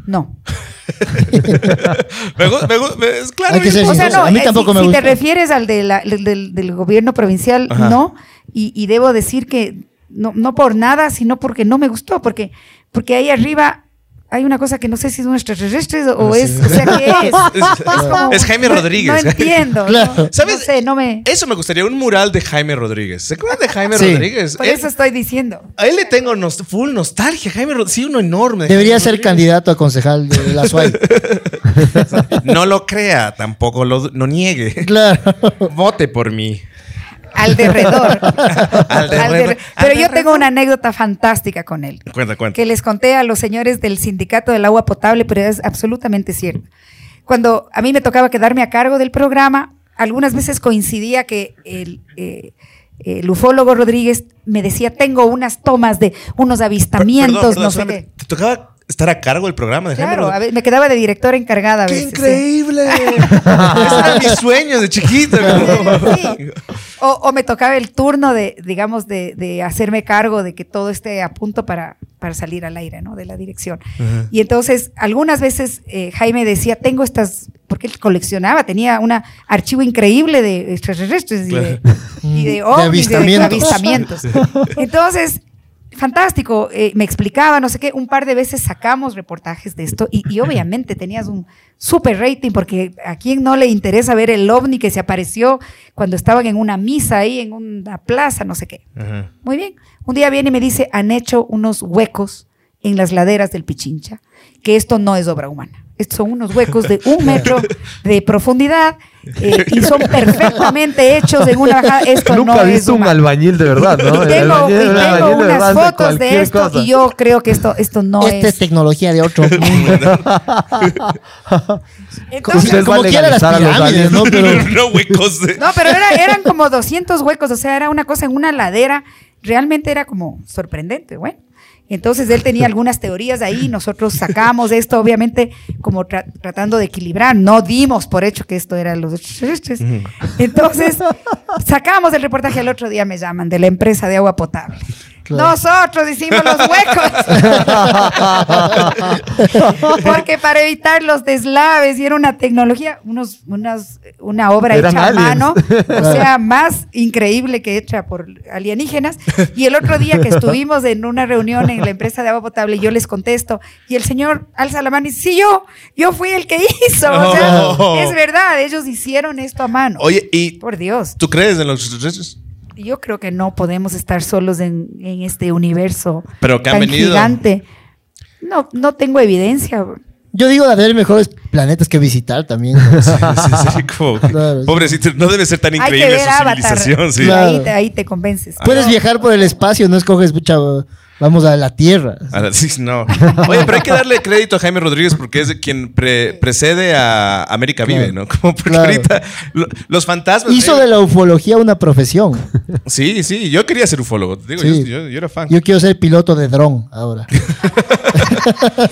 No. Me es claro. O sea, no, a mí eh, tampoco si, me si te refieres al de la- del, del- del gobierno provincial, Ajá. no. Y, y debo decir que no, no por nada, sino porque no me gustó, porque, porque ahí arriba hay una cosa que no sé si es un extraterrestre o es, o sea, ¿qué es? como- Es Jaime Rodríguez. No entiendo. Claro. no, ¿Sabes? No sé, no me... Eso me gustaría, un mural de Jaime Rodríguez. ¿Se acuerdan de Jaime Sí. Rodríguez? Por Él- eso estoy diciendo. a él le tengo nos- full nostalgia. Jaime Rodríguez, sí, uno enorme. de Debería Jaime ser Rodríguez. candidato a concejal de la SUAY. No lo crea, tampoco lo no niegue. claro. Vote por mí. Al derredor. Al derredor. Al derre- Al Pero yo derredor. tengo una anécdota fantástica con él. Cuenta, cuenta. que les conté a los señores del sindicato del agua potable, pero es absolutamente cierto. Cuando a mí me tocaba quedarme a cargo del programa, algunas veces coincidía que el, eh, el ufólogo Rodríguez me decía, tengo unas tomas de unos avistamientos, Perdón, perdón, no sé qué. ¿Te tocaba estar a cargo del programa de Jaime Claro, a ver, me quedaba de directora encargada a ¡Qué veces. sí. increíble! Ese era mi sueño de chiquito. Sí. O, o me tocaba el turno de, digamos, de, de hacerme cargo de que todo esté a punto para, para salir al aire, ¿no? De la dirección. Y entonces, algunas veces eh, Jaime decía, tengo estas, porque él coleccionaba, tenía un archivo increíble de extraterrestres y de, y de ovnis, de avistamientos. avistamientos. Entonces, fantástico, eh, me explicaba, no sé qué, un par de veces sacamos reportajes de esto y, y obviamente tenías un super rating porque a quien no le interesa ver el ovni que se apareció cuando estaban en una misa ahí en una plaza, no sé qué. Muy bien, un día viene y me dice, han hecho unos huecos en las laderas del Pichincha, que esto no es obra humana. Estos son unos huecos de un metro de profundidad eh, y son perfectamente hechos en una bajada. Esto Nunca no he es visto un albañil de verdad, ¿no? Y tengo, albañil- y tengo de unas verdad fotos de esto cosa. y yo creo que esto, esto no Esta es es. tecnología de otro mundo. Entonces, Usted como quiera las pirámides. ¿no? Pero no, huecos de... no, pero era- eran como 200 huecos, o sea, era una cosa en una ladera. Realmente era como sorprendente, bueno. Entonces él tenía algunas teorías ahí, nosotros sacamos esto, obviamente, como tra- tratando de equilibrar, no dimos por hecho que esto era los. Entonces, sacamos el reportaje, al otro día me llaman de la empresa de agua potable. Nosotros hicimos los huecos. Porque para evitar los deslaves, y era una tecnología, unos, unas, una obra Eran hecha a mano, o sea, más increíble que hecha por alienígenas. Y el otro día que estuvimos en una reunión en la empresa de agua potable, yo les contesto, y el señor alza la mano y dice, sí, yo, yo fui el que hizo. O sea, Oh. es verdad, ellos hicieron esto a mano. Oye, ¿y Por Dios. tú crees en los extraterrestres? Yo creo que no podemos estar solos en, en este universo Pero que han tan venido. gigante. No, no tengo evidencia. Yo digo de haber mejores planetas que visitar también. ¿no? Sí, sí, sí, como- Claro, sí. Pobrecito, no debe ser tan increíble su Avatar. civilización. Sí. Claro. Ahí, te, ahí te convences. Puedes viajar por el espacio, no escoges, pucha, vamos a la Tierra. A la- no. Oye, pero hay que darle crédito a Jaime Rodríguez porque es quien pre- precede a América Vive. ¿no? Como porque Claro. ahorita lo- los fantasmas. Hizo de la ufología una profesión. Sí, sí, yo quería ser ufólogo. Digo, Sí. yo, yo- yo era fan. Yo quiero ser piloto de dron ahora.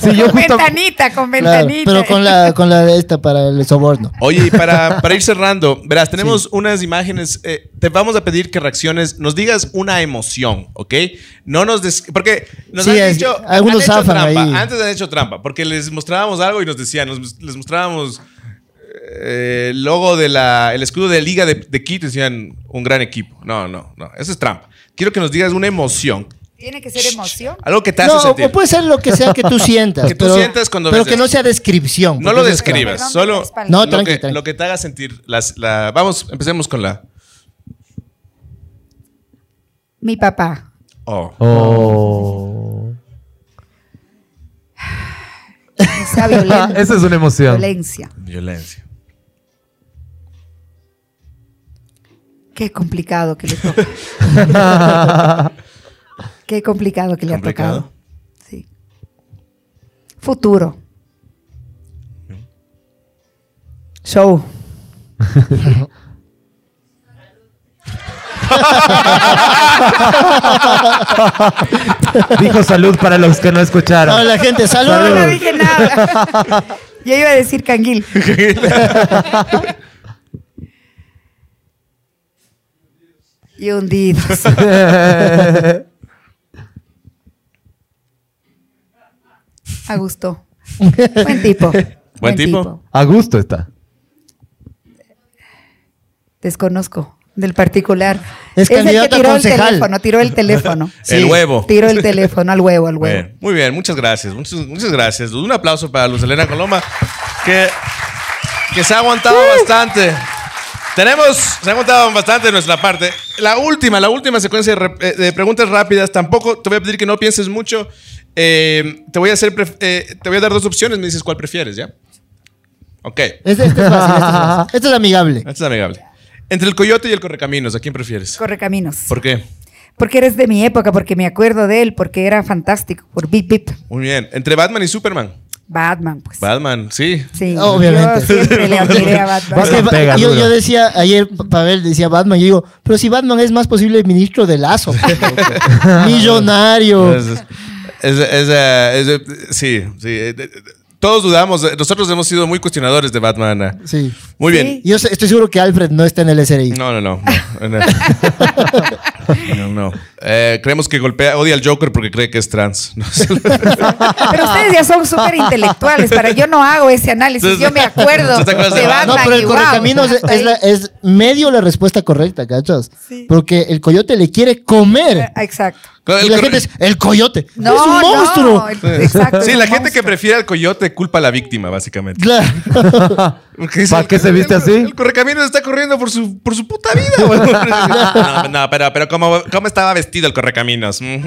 Sí, yo Con justo. ventanita, con Claro, ventanita. pero con la, con la de esta para el soborno. Oye, y para, para ir cerrando, verás, tenemos unas imágenes. eh, te vamos a pedir que reacciones, nos digas una emoción, ¿ok? No nos des- porque nos Sí, han es- dicho, algunos han hecho trampa. ahí. Antes han hecho trampa, porque les mostrábamos algo y nos decían, nos- les mostrábamos eh, el logo de la, el escudo de Liga de, de Quito, decían un gran equipo. No, no, no, eso es trampa. Quiero que nos digas una emoción, Tiene que ser emoción. algo que te hace No, sentir. o puede ser lo que sea que tú sientas. Que tú pero, sientas cuando Pero ves que no esto. sea descripción. No lo eso es describas, Perdón, solo. No, lo, tranqui, que, tranqui. lo que te haga sentir. Las, la, vamos, empecemos con la. Mi papá. Oh. Oh. Esa violen- Esa es una emoción. violencia. Violencia. Qué complicado que le toca. Qué complicado que le Complicado. ha tocado. Sí. Futuro. Show. Dijo salud para los que no escucharon. No, la gente, salud. No, no dije nada. Yo iba a decir canguil. y hundidos. A gusto. Buen tipo. ¿Buen tipo? A gusto está. Desconozco. Del particular. Es el candidato que tiró el teléfono, tiró el teléfono. El huevo. Tiró el teléfono al huevo, al huevo. Bien, muy bien, muchas gracias. Muchas, muchas gracias. Un aplauso para Luz Elena Coloma, que, que se ha aguantado bastante. Tenemos, se ha aguantado bastante de nuestra parte. La última, la última secuencia de, re- eh, de preguntas rápidas. Tampoco te voy a pedir que no pienses mucho. Eh, te voy a hacer, eh, te voy a dar dos opciones. Me dices cuál prefieres, ¿ya? Ok. Este, este es fácil, este es fácil. Este es amigable. Este es amigable. Entre el coyote y el correcaminos, ¿a quién prefieres? Corre caminos. ¿Por qué? Porque eres de mi época, porque me acuerdo de él, porque era fantástico. Por Bip Bip. Muy bien. Entre Batman y Superman. Batman, pues. Batman, sí. Sí, Obviamente. Yo siempre le admiré a Batman. Pega yo, yo decía, ayer Pa- Pavel decía Batman, yo digo, pero si Batman es más posible ministro de Lazo. Millonario. Es- es- es- es, eh, eh, sí, sí. eh, Todos dudamos. Nosotros hemos sido muy cuestionadores de Batman. Sí. Muy Sí. bien. Yo estoy seguro que Alfred no está en el SRI. No, no, no. No, no. No, no. Eh, creemos que golpea, odia al Joker porque cree que es trans. Pero ustedes ya son súper intelectuales. Para yo no hago ese análisis. Yo me acuerdo ¿Tú te acuerdas de Batman? No, pero el y wow. es, es la- es medio la respuesta correcta, ¿cachas? Porque el coyote le quiere comer. Exacto. El y la gente es, el coyote No, es un no, monstruo. el- exacto, Sí, la gente que prefiere al coyote culpa a la víctima, básicamente. ¿Para qué se viste el- así? El correcaminos está corriendo por su, por su puta vida. no, no, pero, pero ¿cómo, ¿cómo estaba vestido el correcaminos? Mm.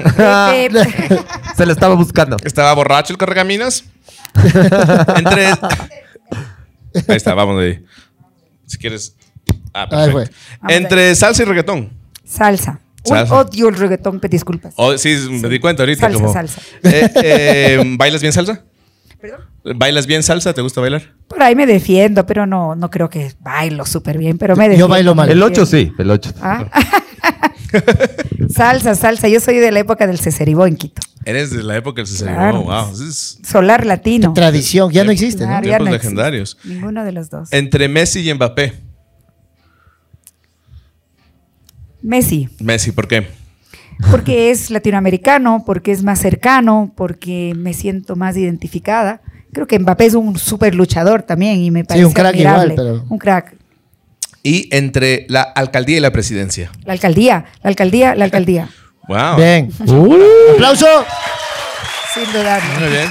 Se le estaba buscando. ¿Estaba borracho el correcaminos? Entre. Ahí está, vamos de ahí. Si quieres. Ah, Ahí perfecto. Entre salsa y reggaetón. Salsa. Uy, Salsa. odio el reggaetón, pe- disculpas. Oh, sí, me di cuenta ahorita. Salsa, como- salsa. Eh, eh, ¿Bailas bien salsa? ¿Perdón? ¿Bailas bien salsa? ¿Te gusta bailar? Por ahí me defiendo, pero no, no creo que bailo súper bien, pero me Yo defiendo. bailo mal. El 8 defiendo. sí, el 8. Ah. salsa, salsa. Yo soy de la época del Ceceribó en Quito. Eres de la época del Cesarino. Claro. Wow. Es Solar latino. Tradición, ya no existe, ¿no? Claro, ya tiempos no existe. legendarios. Ninguno de los dos. Entre Messi y Mbappé. Messi, Messi, ¿por qué? porque es latinoamericano, porque es más cercano, porque me siento más identificada. Creo que Mbappé es un súper luchador también y me parece un crack admirable. igual, pero- Un crack. Y entre la alcaldía y la presidencia. La alcaldía, la alcaldía, la alcaldía. Wow. Bien. Aplauso. Sin dudarlo. Muy bien.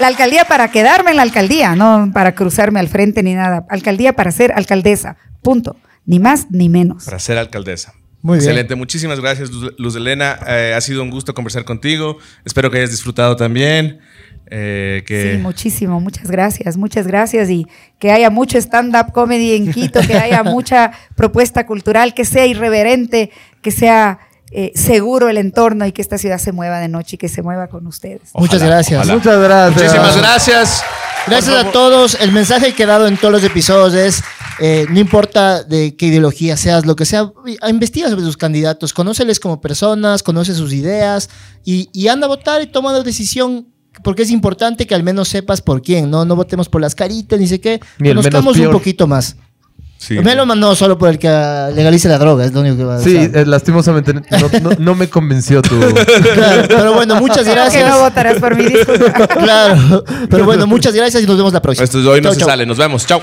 La alcaldía para quedarme en la alcaldía, no para cruzarme al frente ni nada. Alcaldía para ser alcaldesa. Punto. Ni más ni menos. Para ser alcaldesa. Muy bien. Excelente. Muchísimas gracias, Luz Elena. Eh, ha sido un gusto conversar contigo. Espero que hayas disfrutado también. eh, que Sí, muchísimo, muchas gracias, muchas gracias y que haya mucho stand-up comedy en Quito, que haya mucha propuesta cultural, que sea irreverente, que sea eh, seguro el entorno y que esta ciudad se mueva de noche y que se mueva con ustedes. Muchas gracias. ojalá. Muchas gracias. Muchísimas gracias. Gracias a todos. El mensaje que he dado en todos los episodios es, eh, no importa de qué ideología seas, lo que sea, investiga sobre sus candidatos, conóceles como personas, conoce sus ideas y, y anda a votar y toma la decisión. Porque es importante que al menos sepas por quién, ¿no? No votemos por las caritas, ni sé qué. Ni el menos Conozcamos un poquito más. Sí. Menos no solo por el que legalice la droga, es lo único que va a Sí, eh, lastimosamente no, no- no me convenció tu... claro, pero bueno, muchas Creo que gracias. no votarás por mi disculpa. Claro, pero bueno, muchas gracias y nos vemos la próxima. Esto es hoy no Chau, se chau. sale. Nos vemos. Chao.